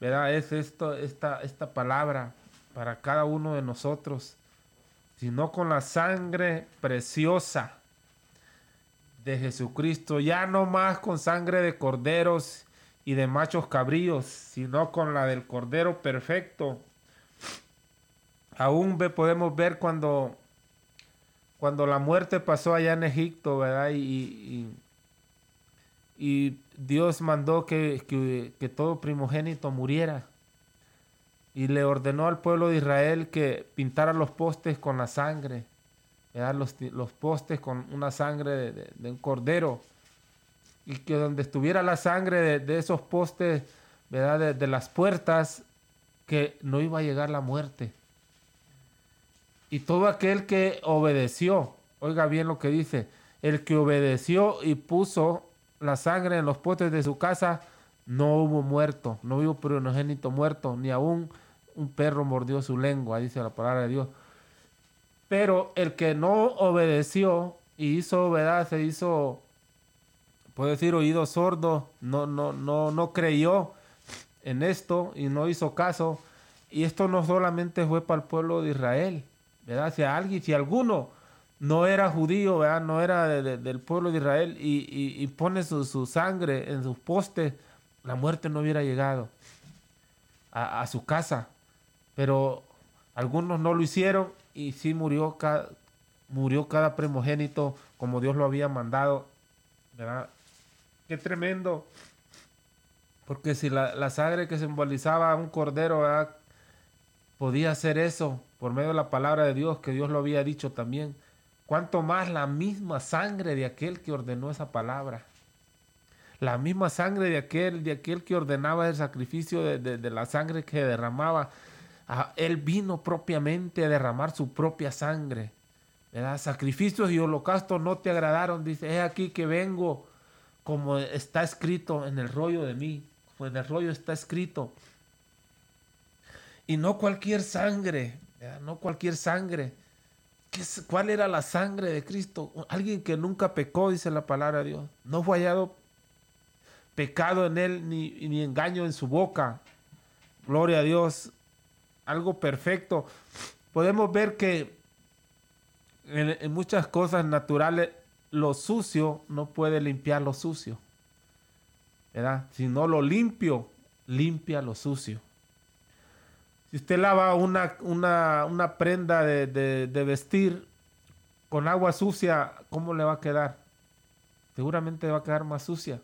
¿verdad? Es esto, esta, esta palabra para cada uno de nosotros, sino con la sangre preciosa de Jesucristo, ya no más con sangre de corderos y de machos cabríos, sino con la del cordero perfecto. Aún podemos ver cuando, cuando la muerte pasó allá en Egipto, ¿verdad? Y, y- Dios mandó que, que- todo primogénito muriera. Y le ordenó al pueblo de Israel que pintara los postes con la sangre. ¿verdad? Los, los postes con una sangre de, de- un cordero. Y que donde estuviera la sangre de, de esos postes, ¿verdad? De las puertas, que no iba a llegar la muerte. Y todo aquel que obedeció, oiga bien lo que dice, el que obedeció y puso la sangre en los postes de su casa, no hubo muerto, no hubo primogénito muerto, ni aún un perro mordió su lengua, dice la palabra de Dios. Pero el que no obedeció y hizo, ¿verdad? Se hizo, puedo decir, oído sordo, no, no, no, no creyó en esto y no hizo caso. Y esto no solamente fue para el pueblo de Israel, ¿verdad? Si alguien, si alguno no era judío, ¿verdad? No era del pueblo de Israel y, pone su, sangre en sus postes, la muerte no hubiera llegado a, su casa. Pero algunos no lo hicieron y sí murió cada, murió cada primogénito como Dios lo había mandado, ¿verdad? Qué tremendo. Porque si la, la sangre que simbolizaba a un cordero, podía hacer eso por medio de la palabra de Dios, que Dios lo había dicho también. Cuanto más la misma sangre de aquel que ordenó esa palabra. La misma sangre de aquel, de aquel que ordenaba el sacrificio de, la sangre que derramaba. Ah, él vino propiamente a derramar su propia sangre. ¿verdad? Sacrificios y holocaustos no te agradaron. Dice, es aquí que vengo, como está escrito en el rollo de mí. Pues en el rollo está escrito y no cualquier sangre, no cualquier sangre. ¿Qué, ¿Cuál era la sangre de Cristo? Alguien que nunca pecó, dice la palabra de Dios. No fue hallado pecado en él ni, ni engaño en su boca. Gloria a Dios. Algo perfecto. Podemos ver que en, en muchas cosas naturales lo sucio no puede limpiar lo sucio. ¿verdad? Si no lo limpio, limpia lo sucio. Si usted lava una, una, prenda de, vestir con agua sucia, ¿cómo le va a quedar? Seguramente va a quedar más sucia.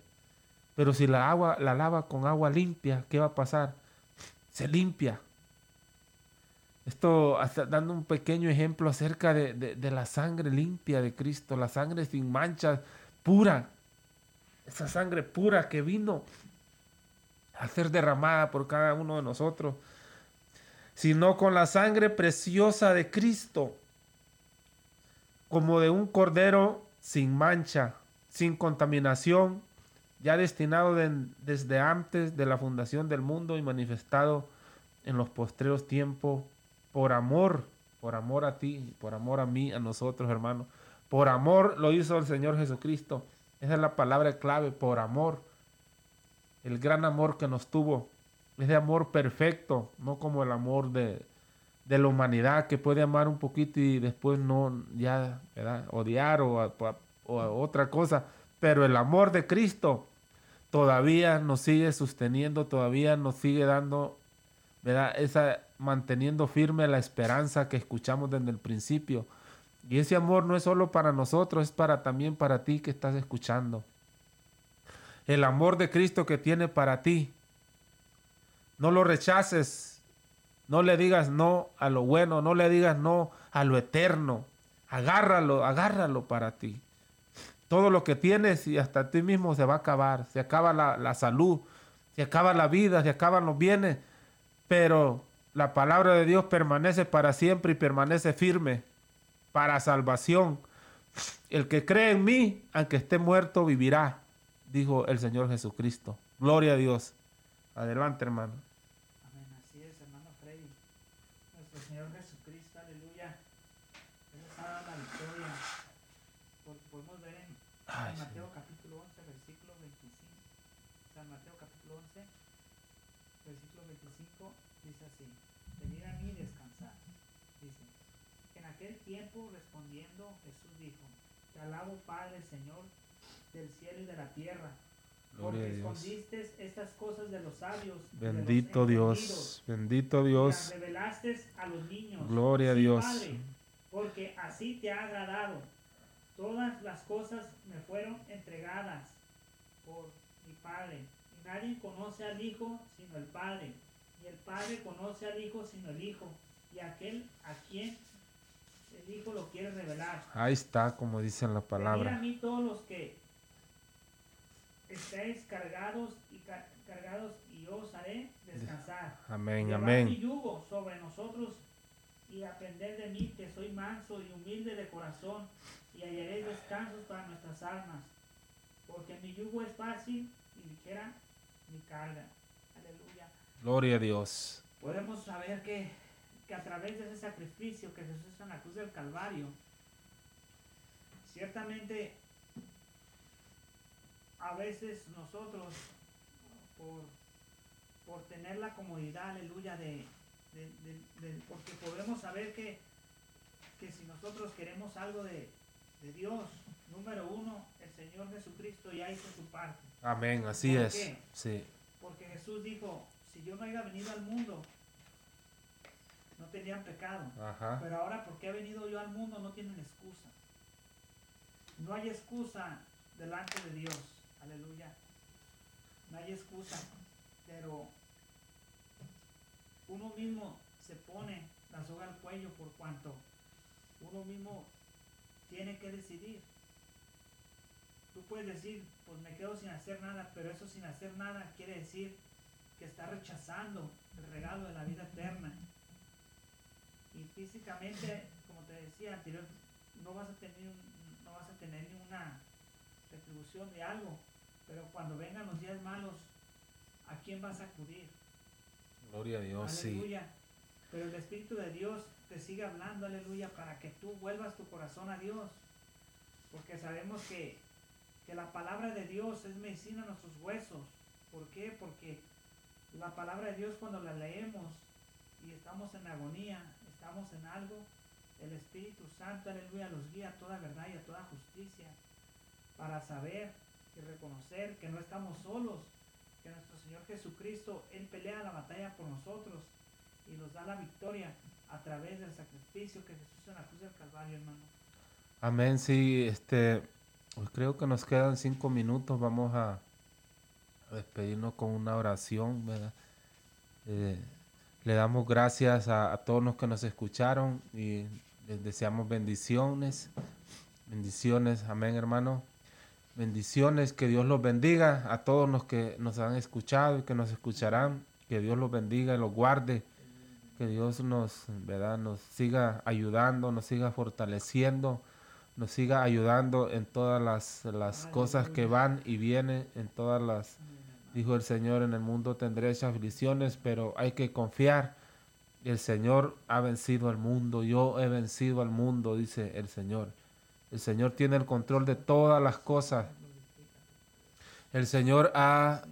Pero si la agua la lava con agua limpia, ¿qué va a pasar? Se limpia. Esto dando un pequeño ejemplo acerca de, de, la sangre limpia de Cristo, la sangre sin manchas, pura. Esa sangre pura que vino a ser derramada por cada uno de nosotros sino con la sangre preciosa de Cristo, como de un cordero sin mancha, sin contaminación, ya destinado desde antes de la fundación del mundo y manifestado en los postreros tiempos, por amor, por amor a ti, por amor a mí, a nosotros, hermanos. Por amor lo hizo el Señor Jesucristo. Esa es la palabra clave, por amor. El gran amor que nos tuvo es de amor perfecto, no como el amor de, la humanidad que puede amar un poquito y después no, ya, ¿verdad? Odiar o, otra cosa. Pero el amor de Cristo todavía nos sigue sosteniendo, todavía nos sigue dando, ¿verdad? Esa, manteniendo firme la esperanza que escuchamos desde el principio. Y ese amor no es solo para nosotros, es para también para ti que estás escuchando. El amor de Cristo que tiene para ti no lo rechaces. No le digas no a lo bueno, no le digas no a lo eterno. Agárralo, agárralo para ti. Todo lo que tienes y hasta ti mismo se va a acabar. Se acaba la, la salud, se acaba la vida, se acaban los bienes. Pero la palabra de Dios permanece para siempre y permanece firme para salvación. El que cree en mí, aunque esté muerto, vivirá, dijo el Señor Jesucristo. Gloria a Dios. Adelante, hermano. Alabo Padre Señor del cielo y de la tierra, porque escondiste estas cosas de los sabios. Bendito Dios, bendito Dios. Las revelaste a los niños. Gloria a Dios. porque así te ha agradado. Todas las cosas me fueron entregadas por mi Padre. Y nadie conoce al Hijo sino el Padre. Y el Padre conoce al Hijo sino el Hijo. Y aquel a quien el Hijo lo quiere revelar. Ahí está, como dice en la palabra. a mí todos los que estéis cargados y cargados y yo os haré descansar. Amén, amén. mi yugo sobre nosotros y aprender de mí que soy manso y humilde de corazón y hallaréis descansos para nuestras almas. Porque mi yugo es fácil y ligera mi carga. Aleluya. Gloria a Dios. podemos saber que, que a través de ese sacrificio que Jesús hizo en la cruz del Calvario, ciertamente a veces nosotros, por, por tener la comodidad, aleluya, de, de- de- de- porque podemos saber que, que si nosotros queremos algo de, de Dios, número uno, el Señor Jesucristo ya hizo su parte. Amén, así ¿Por es. qué? Sí. Porque Jesús dijo, si yo no haya venido al mundo, no tenían pecado. Ajá. Pero ahora porque he venido yo al mundo no tienen excusa. No hay excusa delante de Dios. Aleluya. No hay excusa. Pero uno mismo se pone la soga al cuello por cuanto uno mismo tiene que decidir. Tú puedes decir, pues me quedo sin hacer nada, pero eso sin hacer nada quiere decir que está rechazando el regalo de la vida eterna. Y físicamente, como te decía anterior, no vas a tener, no vas a tener ninguna retribución de algo, pero cuando vengan los días malos, ¿a quién vas a acudir? Gloria a Dios, sí. aleluya. Pero el Espíritu de Dios te sigue hablando, aleluya, para que tú vuelvas tu corazón a Dios. Porque sabemos que, que la palabra de Dios es medicina a nuestros huesos. ¿Por qué? Porque la palabra de Dios cuando la leemos y estamos en agonía, estamos en algo, el Espíritu Santo, aleluya, los guía a toda verdad y a toda justicia para saber y reconocer que no estamos solos, que nuestro Señor Jesucristo, Él pelea la batalla por nosotros y nos da la victoria a través del sacrificio que Jesús en la cruz del Calvario, hermano. Amén, sí, este, pues creo que nos quedan cinco minutos, vamos a, a despedirnos con una oración, ¿verdad? Eh, le damos gracias a, a todos los que nos escucharon y les deseamos bendiciones, bendiciones, amén hermano, bendiciones, que Dios los bendiga a todos los que nos han escuchado y que nos escucharán, que Dios los bendiga y los guarde. Que Dios nos, ¿verdad? nos siga ayudando, nos siga fortaleciendo, nos siga ayudando en todas las, las cosas que van y vienen, en todas las, dijo el Señor, en el mundo tendréis aflicciones, pero hay que confiar. El Señor ha vencido al mundo, yo he vencido al mundo, dice el Señor. El Señor tiene el control de todas las cosas. El Señor ha-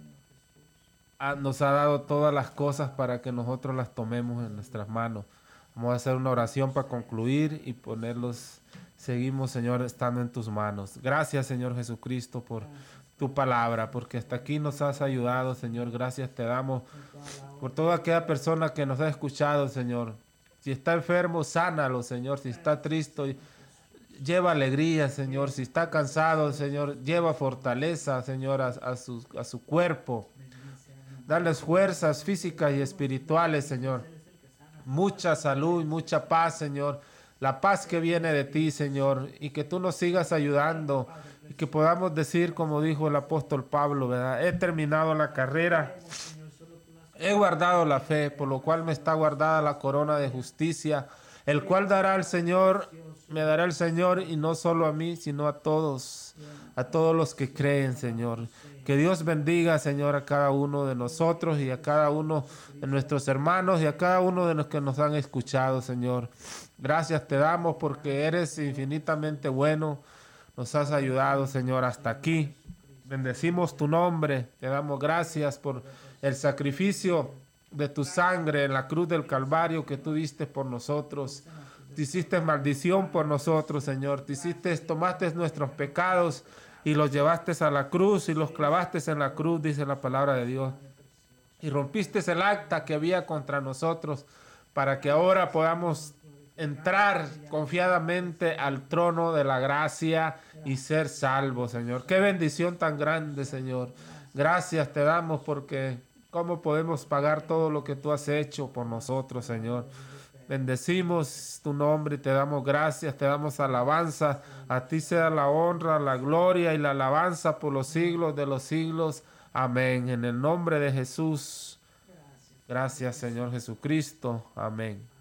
nos ha dado todas las cosas para que nosotros las tomemos en nuestras manos. Vamos a hacer una oración para concluir y ponerlos. Seguimos, Señor, estando en tus manos. Gracias, Señor Jesucristo, por tu palabra, porque hasta aquí nos has ayudado, Señor. Gracias te damos por toda aquella persona que nos ha escuchado, Señor. Si está enfermo, sánalo, Señor. Si está triste, lleva alegría, Señor. Si está cansado, Señor, lleva fortaleza, Señor, a, su, a su cuerpo. Darles fuerzas físicas y espirituales, Señor. Mucha salud mucha paz, Señor. La paz que viene de ti, Señor. Y que tú nos sigas ayudando. Que podamos decir, como dijo el apóstol Pablo. He terminado la carrera. He guardado la fe, por lo cual me está guardada la corona de justicia, el cual dará el Señor, me dará el Señor, y no solo a mí, sino a todos, a todos los que creen, Señor. Que Dios bendiga, Señor, a cada uno de nosotros y a cada uno de nuestros hermanos y a cada uno de los que nos han escuchado, Señor. Gracias te damos porque eres infinitamente bueno. Nos has ayudado, Señor, hasta aquí. Bendecimos tu nombre. Te damos gracias por el sacrificio de tu sangre en la cruz del Calvario que tú diste por nosotros. Te hiciste maldición por nosotros, Señor. Te hiciste, tomaste nuestros pecados y los llevaste a la cruz y los clavaste en la cruz, dice la palabra de Dios. Y rompiste el acta que había contra nosotros para que ahora podamos entrar confiadamente al trono de la gracia y ser salvos, Señor. Qué bendición tan grande, Señor. Gracias te damos porque cómo podemos pagar todo lo que tú has hecho por nosotros, Señor. Bendecimos tu nombre y te damos gracias, te damos alabanza. A ti sea la honra, la gloria y la alabanza por los siglos de los siglos. Amén. En el nombre de Jesús. Gracias, Señor Jesucristo. Amén.